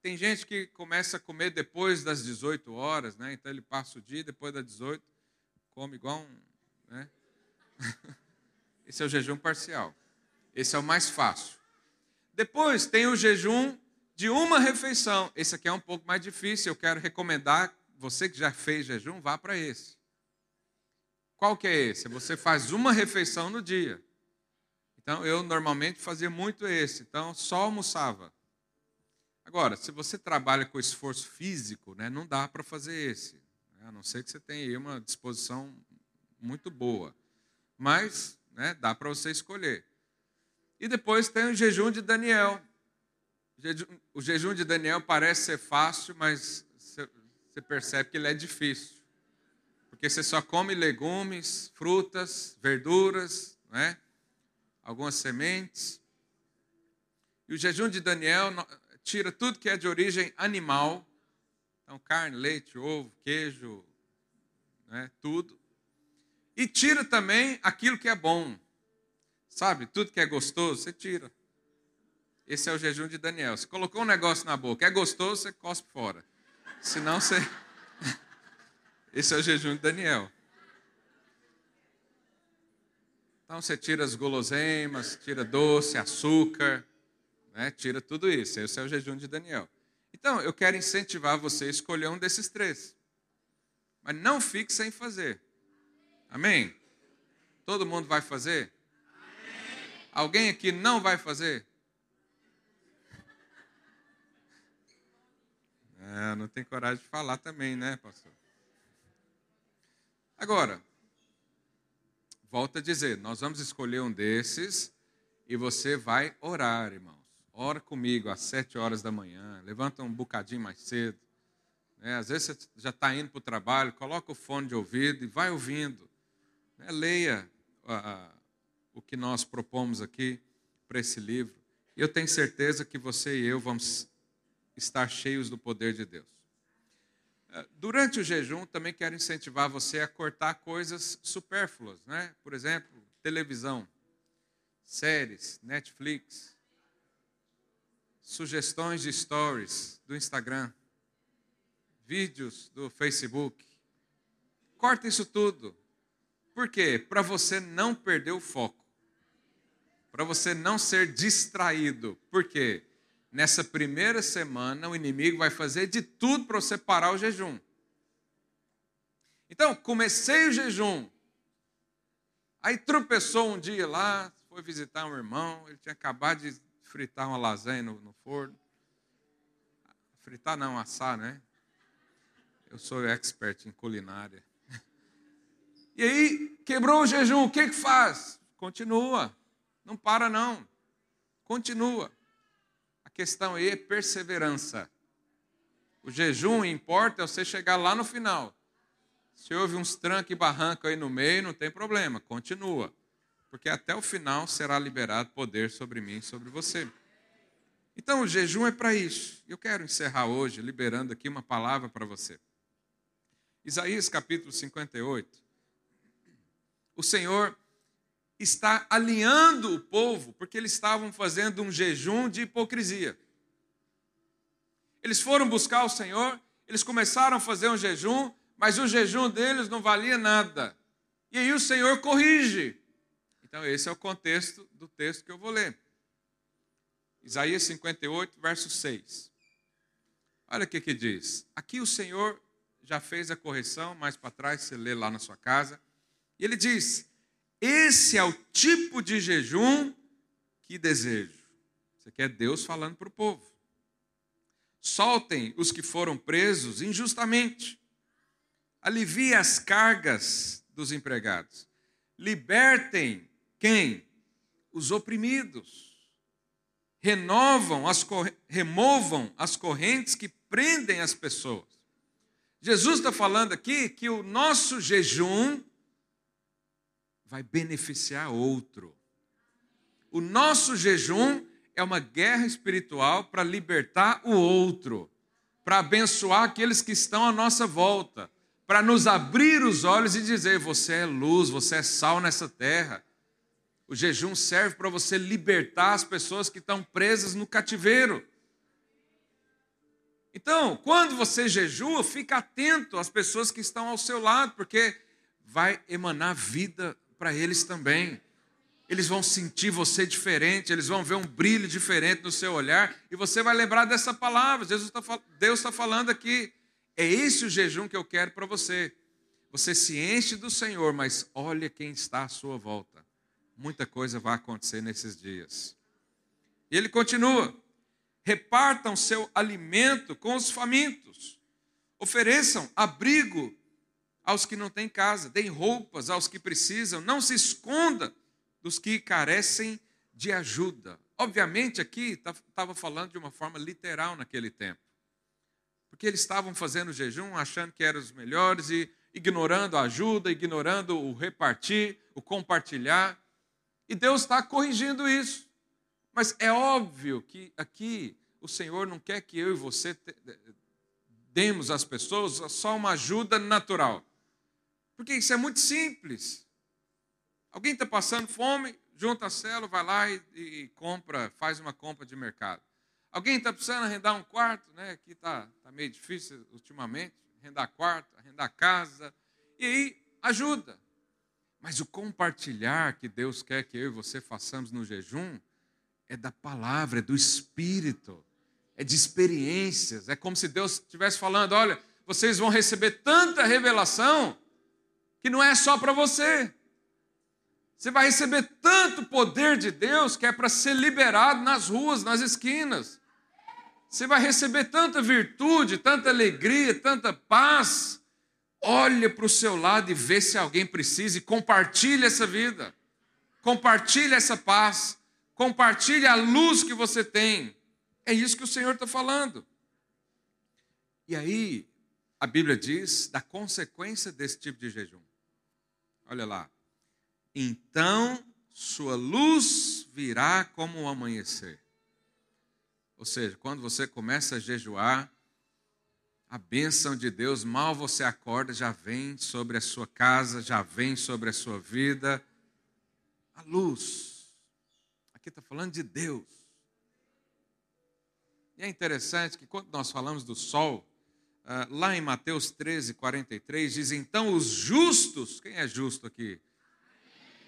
Tem gente que começa a comer depois das 18 horas, né? Então ele passa o dia depois das 18, come igual um. Né? Esse é o jejum parcial. Esse é o mais fácil. Depois tem o jejum de uma refeição. Esse aqui é um pouco mais difícil. Eu quero recomendar, você que já fez jejum, vá para esse. Qual que é esse? Você faz uma refeição no dia. Então, eu normalmente fazia muito esse. Então, só almoçava. Agora, se você trabalha com esforço físico, né, não dá para fazer esse. Né, a não ser que você tenha aí uma disposição muito boa. Mas né, dá para você escolher. E depois tem o jejum de Daniel. O jejum de Daniel parece ser fácil, mas você percebe que ele é difícil. Porque você só come legumes, frutas, verduras, né? algumas sementes. E o jejum de Daniel tira tudo que é de origem animal. Então, carne, leite, ovo, queijo, né? tudo. E tira também aquilo que é bom. Sabe, tudo que é gostoso, você tira. Esse é o jejum de Daniel. Você colocou um negócio na boca, é gostoso, você cospe fora. Senão você. Esse é o jejum de Daniel. Então você tira as guloseimas, tira doce, açúcar, né? tira tudo isso. Esse é o jejum de Daniel. Então eu quero incentivar você a escolher um desses três. Mas não fique sem fazer. Amém? Todo mundo vai fazer? Alguém aqui não vai fazer? É, não tem coragem de falar também, né, pastor? Agora, volta a dizer, nós vamos escolher um desses e você vai orar, irmãos. Ora comigo às sete horas da manhã, levanta um bocadinho mais cedo. Né? Às vezes você já está indo para o trabalho, coloca o fone de ouvido e vai ouvindo. Né? Leia o que nós propomos aqui para esse livro. Eu tenho certeza que você e eu vamos estar cheios do poder de Deus. É, durante o jejum, também quero incentivar você a cortar coisas supérfluas, né? Por exemplo, televisão. séries, Netflix, sugestões de stories do Instagram, vídeos do Facebook. Corta isso tudo. Por quê? Para você não perder o foco. Para você não ser distraído. Por quê? Nessa primeira semana, o inimigo vai fazer de tudo para você parar o jejum. Então, comecei o jejum. Aí tropeçou um dia lá, foi visitar um irmão, ele tinha acabado de fritar uma lasanha no, no forno. Fritar não, assar, né? Eu sou expert em culinária. E aí, quebrou o jejum, o que que faz? Continua. Não para não. Continua. A questão aí é perseverança. O jejum importa é você chegar lá no final. Se houve uns tranque e barranco aí no meio, não tem problema, continua. Porque até o final será liberado poder sobre mim e sobre você. Então, o jejum é para isso. Eu quero encerrar hoje liberando aqui uma palavra para você. Isaías capítulo 58. O Senhor está alinhando o povo, porque eles estavam fazendo um jejum de hipocrisia. Eles foram buscar o Senhor, eles começaram a fazer um jejum, mas o jejum deles não valia nada. E aí o Senhor corrige. Então, esse é o contexto do texto que eu vou ler. Isaías 58, verso 6. Olha o que, que diz. Aqui o Senhor já fez a correção, mais para trás você lê lá na sua casa. E ele diz: Esse é o tipo de jejum que desejo. Isso aqui é Deus falando para o povo. Soltem os que foram presos injustamente. Alivie as cargas dos empregados. Libertem quem? Os oprimidos. Renovam as, removam as correntes que prendem as pessoas. Jesus está falando aqui que o nosso jejum vai beneficiar outro. O nosso jejum é uma guerra espiritual para libertar o outro, para abençoar aqueles que estão à nossa volta, para nos abrir os olhos e dizer: você é luz, você é sal nessa terra. O jejum serve para você libertar as pessoas que estão presas no cativeiro. Então, quando você jejua, fica atento às pessoas que estão ao seu lado, porque vai emanar vida para eles também. Eles vão sentir você diferente, eles vão ver um brilho diferente no seu olhar, e você vai lembrar dessa palavra. Jesus tá, Deus está falando aqui. É esse o jejum que eu quero para você. Você se enche do Senhor, mas olha quem está à sua volta. Muita coisa vai acontecer nesses dias. E ele continua repartam seu alimento com os famintos, ofereçam abrigo aos que não têm casa, deem roupas aos que precisam, não se esconda dos que carecem de ajuda. Obviamente, aqui estava tá, falando de uma forma literal naquele tempo. Porque eles estavam fazendo jejum, achando que eram os melhores e ignorando a ajuda, ignorando o repartir, o compartilhar. E Deus está corrigindo isso. Mas é óbvio que aqui o Senhor não quer que eu e você demos às pessoas só uma ajuda natural. Porque isso é muito simples. Alguém está passando fome, junta a célula, vai lá e, e, compra, faz uma compra de mercado. Alguém está precisando arrendar um quarto, né? Aqui está tá meio difícil ultimamente, arrendar quarto, arrendar casa. E aí ajuda. Mas o compartilhar que Deus quer que eu e você façamos no jejum é da palavra, é do Espírito, é de experiências. É como se Deus estivesse falando: olha, vocês vão receber tanta revelação que não é só para você. Você vai receber tanto poder de Deus que é para ser liberado nas ruas, nas esquinas. Você vai receber tanta virtude, tanta alegria, tanta paz. Olha para o seu lado e vê se alguém precisa e compartilhe essa vida. Compartilhe essa paz. Compartilhe a luz que você tem. É isso que o Senhor está falando. E aí, a Bíblia diz da consequência desse tipo de jejum. Olha lá. Então sua luz virá como o amanhecer. Ou seja, quando você começa a jejuar, a bênção de Deus, mal você acorda, já vem sobre a sua casa, já vem sobre a sua vida. A luz Aqui está falando de Deus. E é interessante que quando nós falamos do sol, ah, lá em Mateus 13, 43, diz: Então os justos, quem é justo aqui?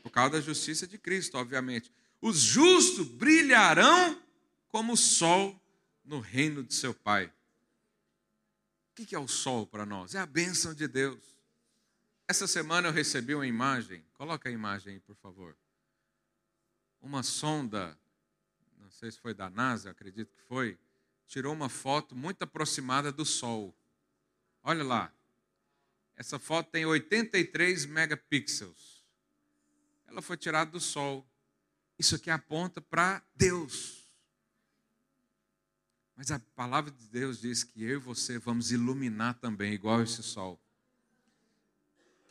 Por causa da justiça de Cristo, obviamente. Os justos brilharão como o sol no reino de seu Pai. O que é o sol para nós? É a bênção de Deus. Essa semana eu recebi uma imagem, coloca a imagem aí, por favor. Uma sonda, não sei se foi da NASA, acredito que foi, tirou uma foto muito aproximada do Sol. Olha lá. Essa foto tem 83 megapixels. Ela foi tirada do Sol. Isso aqui aponta para Deus. Mas a palavra de Deus diz que eu e você vamos iluminar também, igual esse sol.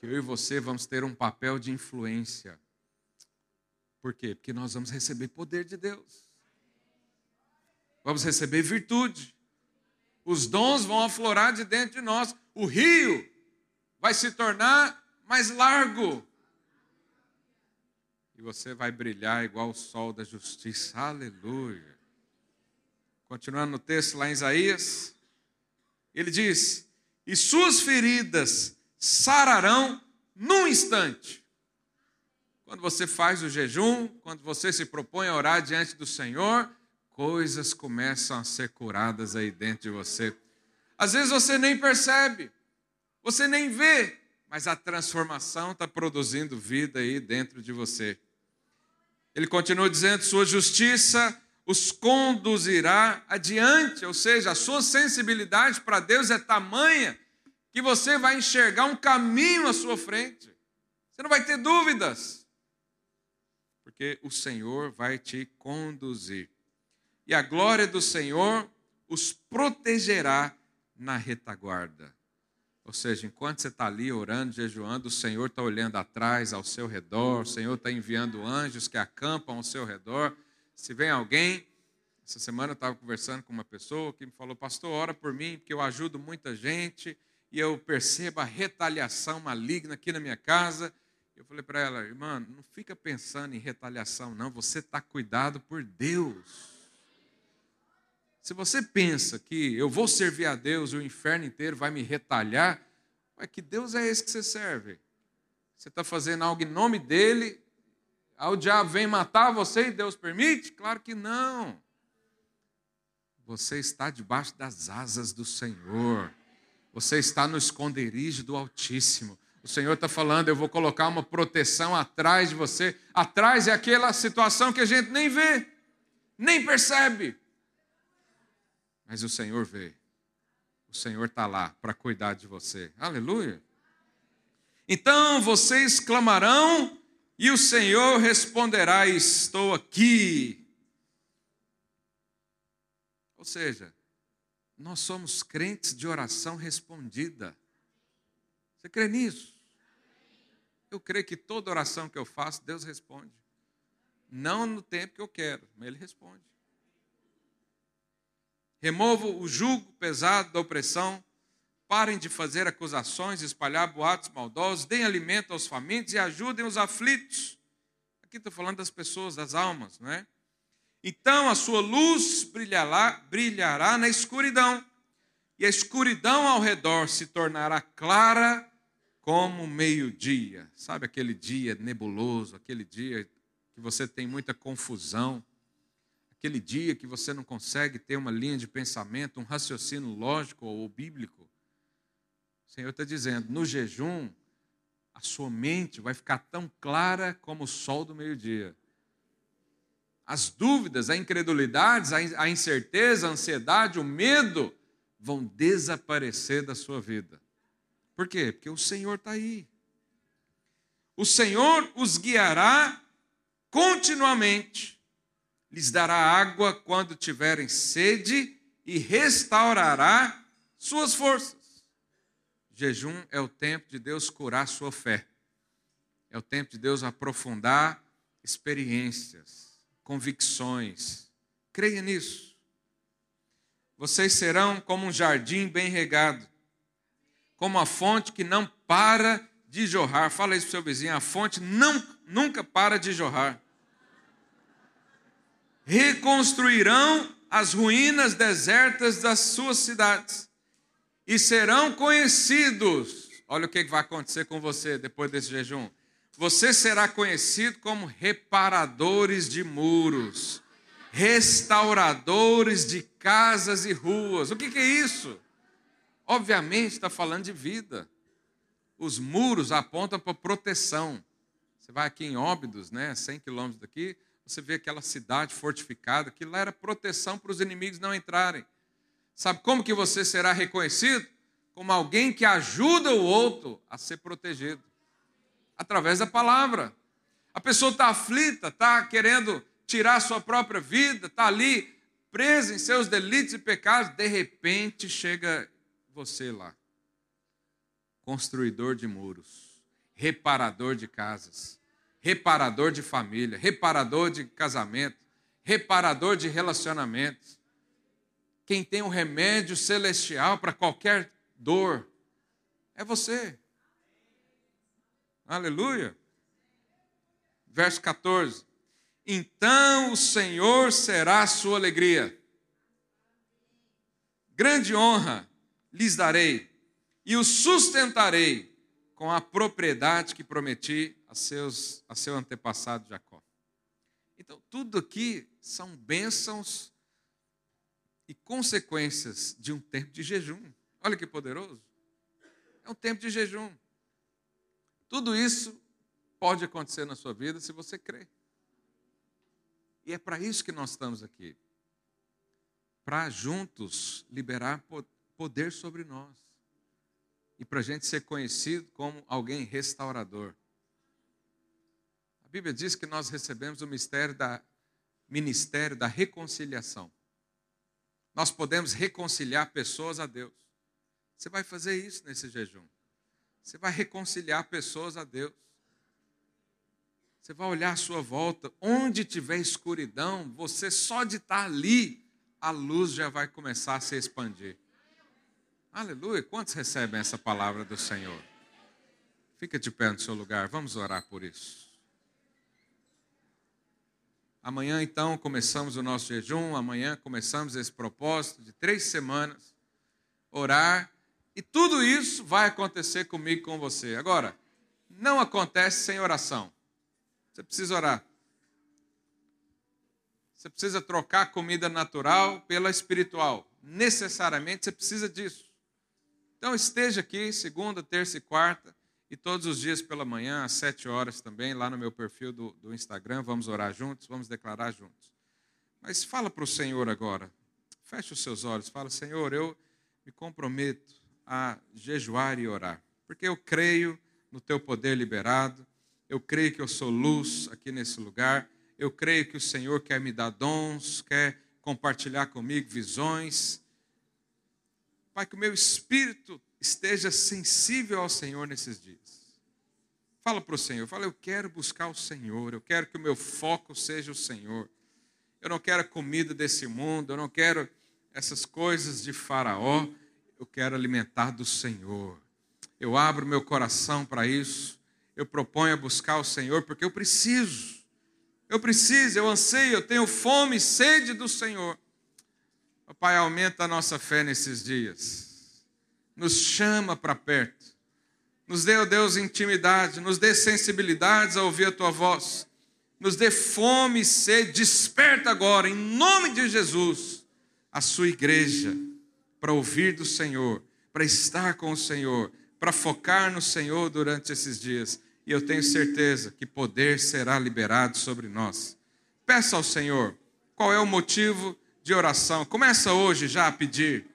Que eu e você vamos ter um papel de influência. Por quê? Porque nós vamos receber poder de Deus. Vamos receber virtude. Os dons vão aflorar de dentro de nós. O rio vai se tornar mais largo. E você vai brilhar igual o sol da justiça. Aleluia. Continuando no texto lá em Isaías, ele diz: E suas feridas sararão num instante. Quando você faz o jejum, quando você se propõe a orar diante do Senhor, coisas começam a ser curadas aí dentro de você. Às vezes você nem percebe, você nem vê, mas a transformação está produzindo vida aí dentro de você. Ele continua dizendo: Sua justiça os conduzirá adiante, ou seja, a sua sensibilidade para Deus é tamanha que você vai enxergar um caminho à sua frente. Você não vai ter dúvidas, porque o Senhor vai te conduzir. E a glória do Senhor os protegerá na retaguarda. Ou seja, enquanto você está ali orando, jejuando, o Senhor está olhando atrás, ao seu redor, o Senhor está enviando anjos que acampam ao seu redor se vem alguém, essa semana eu estava conversando com uma pessoa que me falou, pastor, ora por mim, porque eu ajudo muita gente e eu percebo a retaliação maligna aqui na minha casa. Eu falei para ela, irmã, não fica pensando em retaliação, não, você está cuidado por Deus. Se você pensa que eu vou servir a Deus e o inferno inteiro vai me retalhar, é que Deus é esse que você serve. Você está fazendo algo em nome dele Aí o diabo vem matar você e Deus permite? Claro que não. Você está debaixo das asas do Senhor. Você está no esconderijo do Altíssimo. O Senhor está falando, eu vou colocar uma proteção atrás de você. Atrás é aquela situação que a gente nem vê, nem percebe. Mas o Senhor vê. O Senhor está lá para cuidar de você. Aleluia. Então vocês clamarão e o Senhor responderá: Estou aqui. Ou seja, nós somos crentes de oração respondida. Você crê nisso? Eu creio que toda oração que eu faço, Deus responde. Não no tempo que eu quero, mas Ele responde. Removo o jugo pesado da opressão Parem de fazer acusações, espalhar boatos maldosos, deem alimento aos famintos e ajudem os aflitos. Aqui estou falando das pessoas, das almas, não é? Então a sua luz brilhará, brilhará na escuridão, e a escuridão ao redor se tornará clara como meio-dia. Sabe aquele dia nebuloso, aquele dia que você tem muita confusão, aquele dia que você não consegue ter uma linha de pensamento, um raciocínio lógico ou bíblico. Senhor está dizendo: no jejum, a sua mente vai ficar tão clara como o sol do meio-dia. As dúvidas, a incredulidade, a incerteza, a ansiedade, o medo vão desaparecer da sua vida. Por quê? Porque o Senhor está aí. O Senhor os guiará continuamente, lhes dará água quando tiverem sede e restaurará suas forças. Jejum é o tempo de Deus curar sua fé. É o tempo de Deus aprofundar experiências, convicções. Creia nisso. Vocês serão como um jardim bem regado, como a fonte que não para de jorrar. Fala isso para o seu vizinho: a fonte não, nunca para de jorrar. reconstruirão as ruínas desertas das suas cidades e serão conhecidos. Olha o que vai acontecer com você depois desse jejum. Você será conhecido como reparadores de muros, restauradores de casas e ruas. O que, é isso? Obviamente está falando de vida. Os muros apontam para proteção. Você vai aqui em Óbidos, né, 100 quilômetros daqui, você vê aquela cidade fortificada, que lá era proteção para os inimigos não entrarem. Sabe como que você será reconhecido? Como alguém que ajuda o outro a ser protegido. Através da palavra. A pessoa está aflita, está querendo tirar sua própria vida, está ali presa em seus delitos e pecados, de repente chega você lá. Construidor de muros, reparador de casas, reparador de família, reparador de casamento, reparador de relacionamentos. Quem tem um remédio celestial para qualquer dor é você. Aleluia. Verso 14. Então o Senhor será a sua alegria. Grande honra lhes darei e o sustentarei com a propriedade que prometi a, seus, a seu antepassado Jacó. Então, tudo aqui são bênçãos e consequências de um tempo de jejum. Olha que poderoso. É um tempo de jejum. Tudo isso pode acontecer na sua vida se você crer. E é para isso que nós estamos aqui para juntos liberar poder sobre nós e para a gente ser conhecido como alguém restaurador. A Bíblia diz que nós recebemos o mistério da, ministério da reconciliação. Nós podemos reconciliar pessoas a Deus. Você vai fazer isso nesse jejum. Você vai reconciliar pessoas a Deus. Você vai olhar à sua volta, onde tiver escuridão, você só de estar ali, a luz já vai começar a se expandir. Aleluia. Quantos recebem essa palavra do Senhor? Fica de pé no seu lugar, vamos orar por isso. Amanhã, então, começamos o nosso jejum. Amanhã começamos esse propósito de três semanas. Orar. E tudo isso vai acontecer comigo e com você. Agora, não acontece sem oração. Você precisa orar. Você precisa trocar comida natural pela espiritual. Necessariamente você precisa disso. Então esteja aqui segunda, terça e quarta e todos os dias pela manhã, às sete horas também, lá no meu perfil do, do Instagram. Vamos orar juntos, vamos declarar juntos. Mas fala para o Senhor agora. Feche os seus olhos. Fala, Senhor, eu me comprometo a jejuar e orar, porque eu creio no teu poder liberado. Eu creio que eu sou luz aqui nesse lugar. Eu creio que o Senhor quer me dar dons, quer compartilhar comigo visões Pai, que o meu espírito esteja sensível ao Senhor nesses dias. Fala para o Senhor, fala, eu quero buscar o Senhor, eu quero que o meu foco seja o Senhor. Eu não quero a comida desse mundo, eu não quero essas coisas de Faraó, eu quero alimentar do Senhor. Eu abro meu coração para isso, eu proponho a buscar o Senhor, porque eu preciso, eu preciso, eu anseio, eu tenho fome e sede do Senhor. Pai, aumenta a nossa fé nesses dias. Nos chama para perto. Nos dê, ó oh Deus, intimidade. Nos dê sensibilidades a ouvir a tua voz. Nos dê fome e sede. Desperta agora, em nome de Jesus, a sua igreja para ouvir do Senhor, para estar com o Senhor, para focar no Senhor durante esses dias. E eu tenho certeza que poder será liberado sobre nós. Peça ao Senhor qual é o motivo de oração. Começa hoje já a pedir.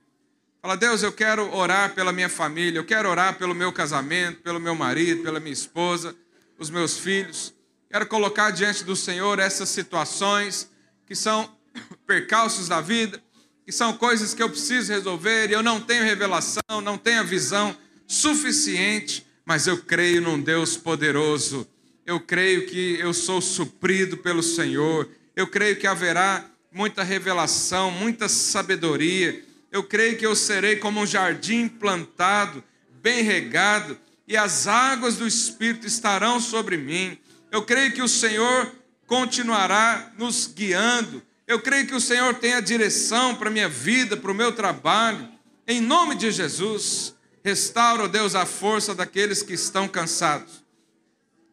Fala, Deus, eu quero orar pela minha família, eu quero orar pelo meu casamento, pelo meu marido, pela minha esposa, os meus filhos. Quero colocar diante do Senhor essas situações que são percalços da vida, que são coisas que eu preciso resolver e eu não tenho revelação, não tenho a visão suficiente, mas eu creio num Deus poderoso. Eu creio que eu sou suprido pelo Senhor. Eu creio que haverá muita revelação, muita sabedoria. Eu creio que eu serei como um jardim plantado, bem regado, e as águas do Espírito estarão sobre mim. Eu creio que o Senhor continuará nos guiando. Eu creio que o Senhor tem a direção para a minha vida, para o meu trabalho. Em nome de Jesus, restaura, Deus, a força daqueles que estão cansados.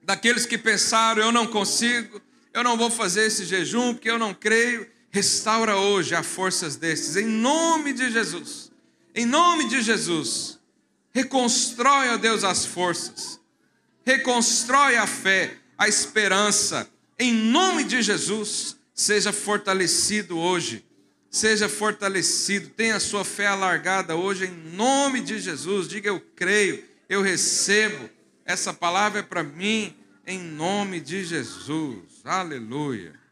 Daqueles que pensaram, eu não consigo, eu não vou fazer esse jejum porque eu não creio. Restaura hoje as forças desses, em nome de Jesus. Em nome de Jesus. Reconstrói, ó Deus, as forças. Reconstrói a fé, a esperança. Em nome de Jesus Seja fortalecido hoje. Seja fortalecido. Tenha a sua fé alargada hoje em nome de Jesus. Diga eu creio, eu recebo. Essa palavra é para mim em nome de Jesus. Aleluia.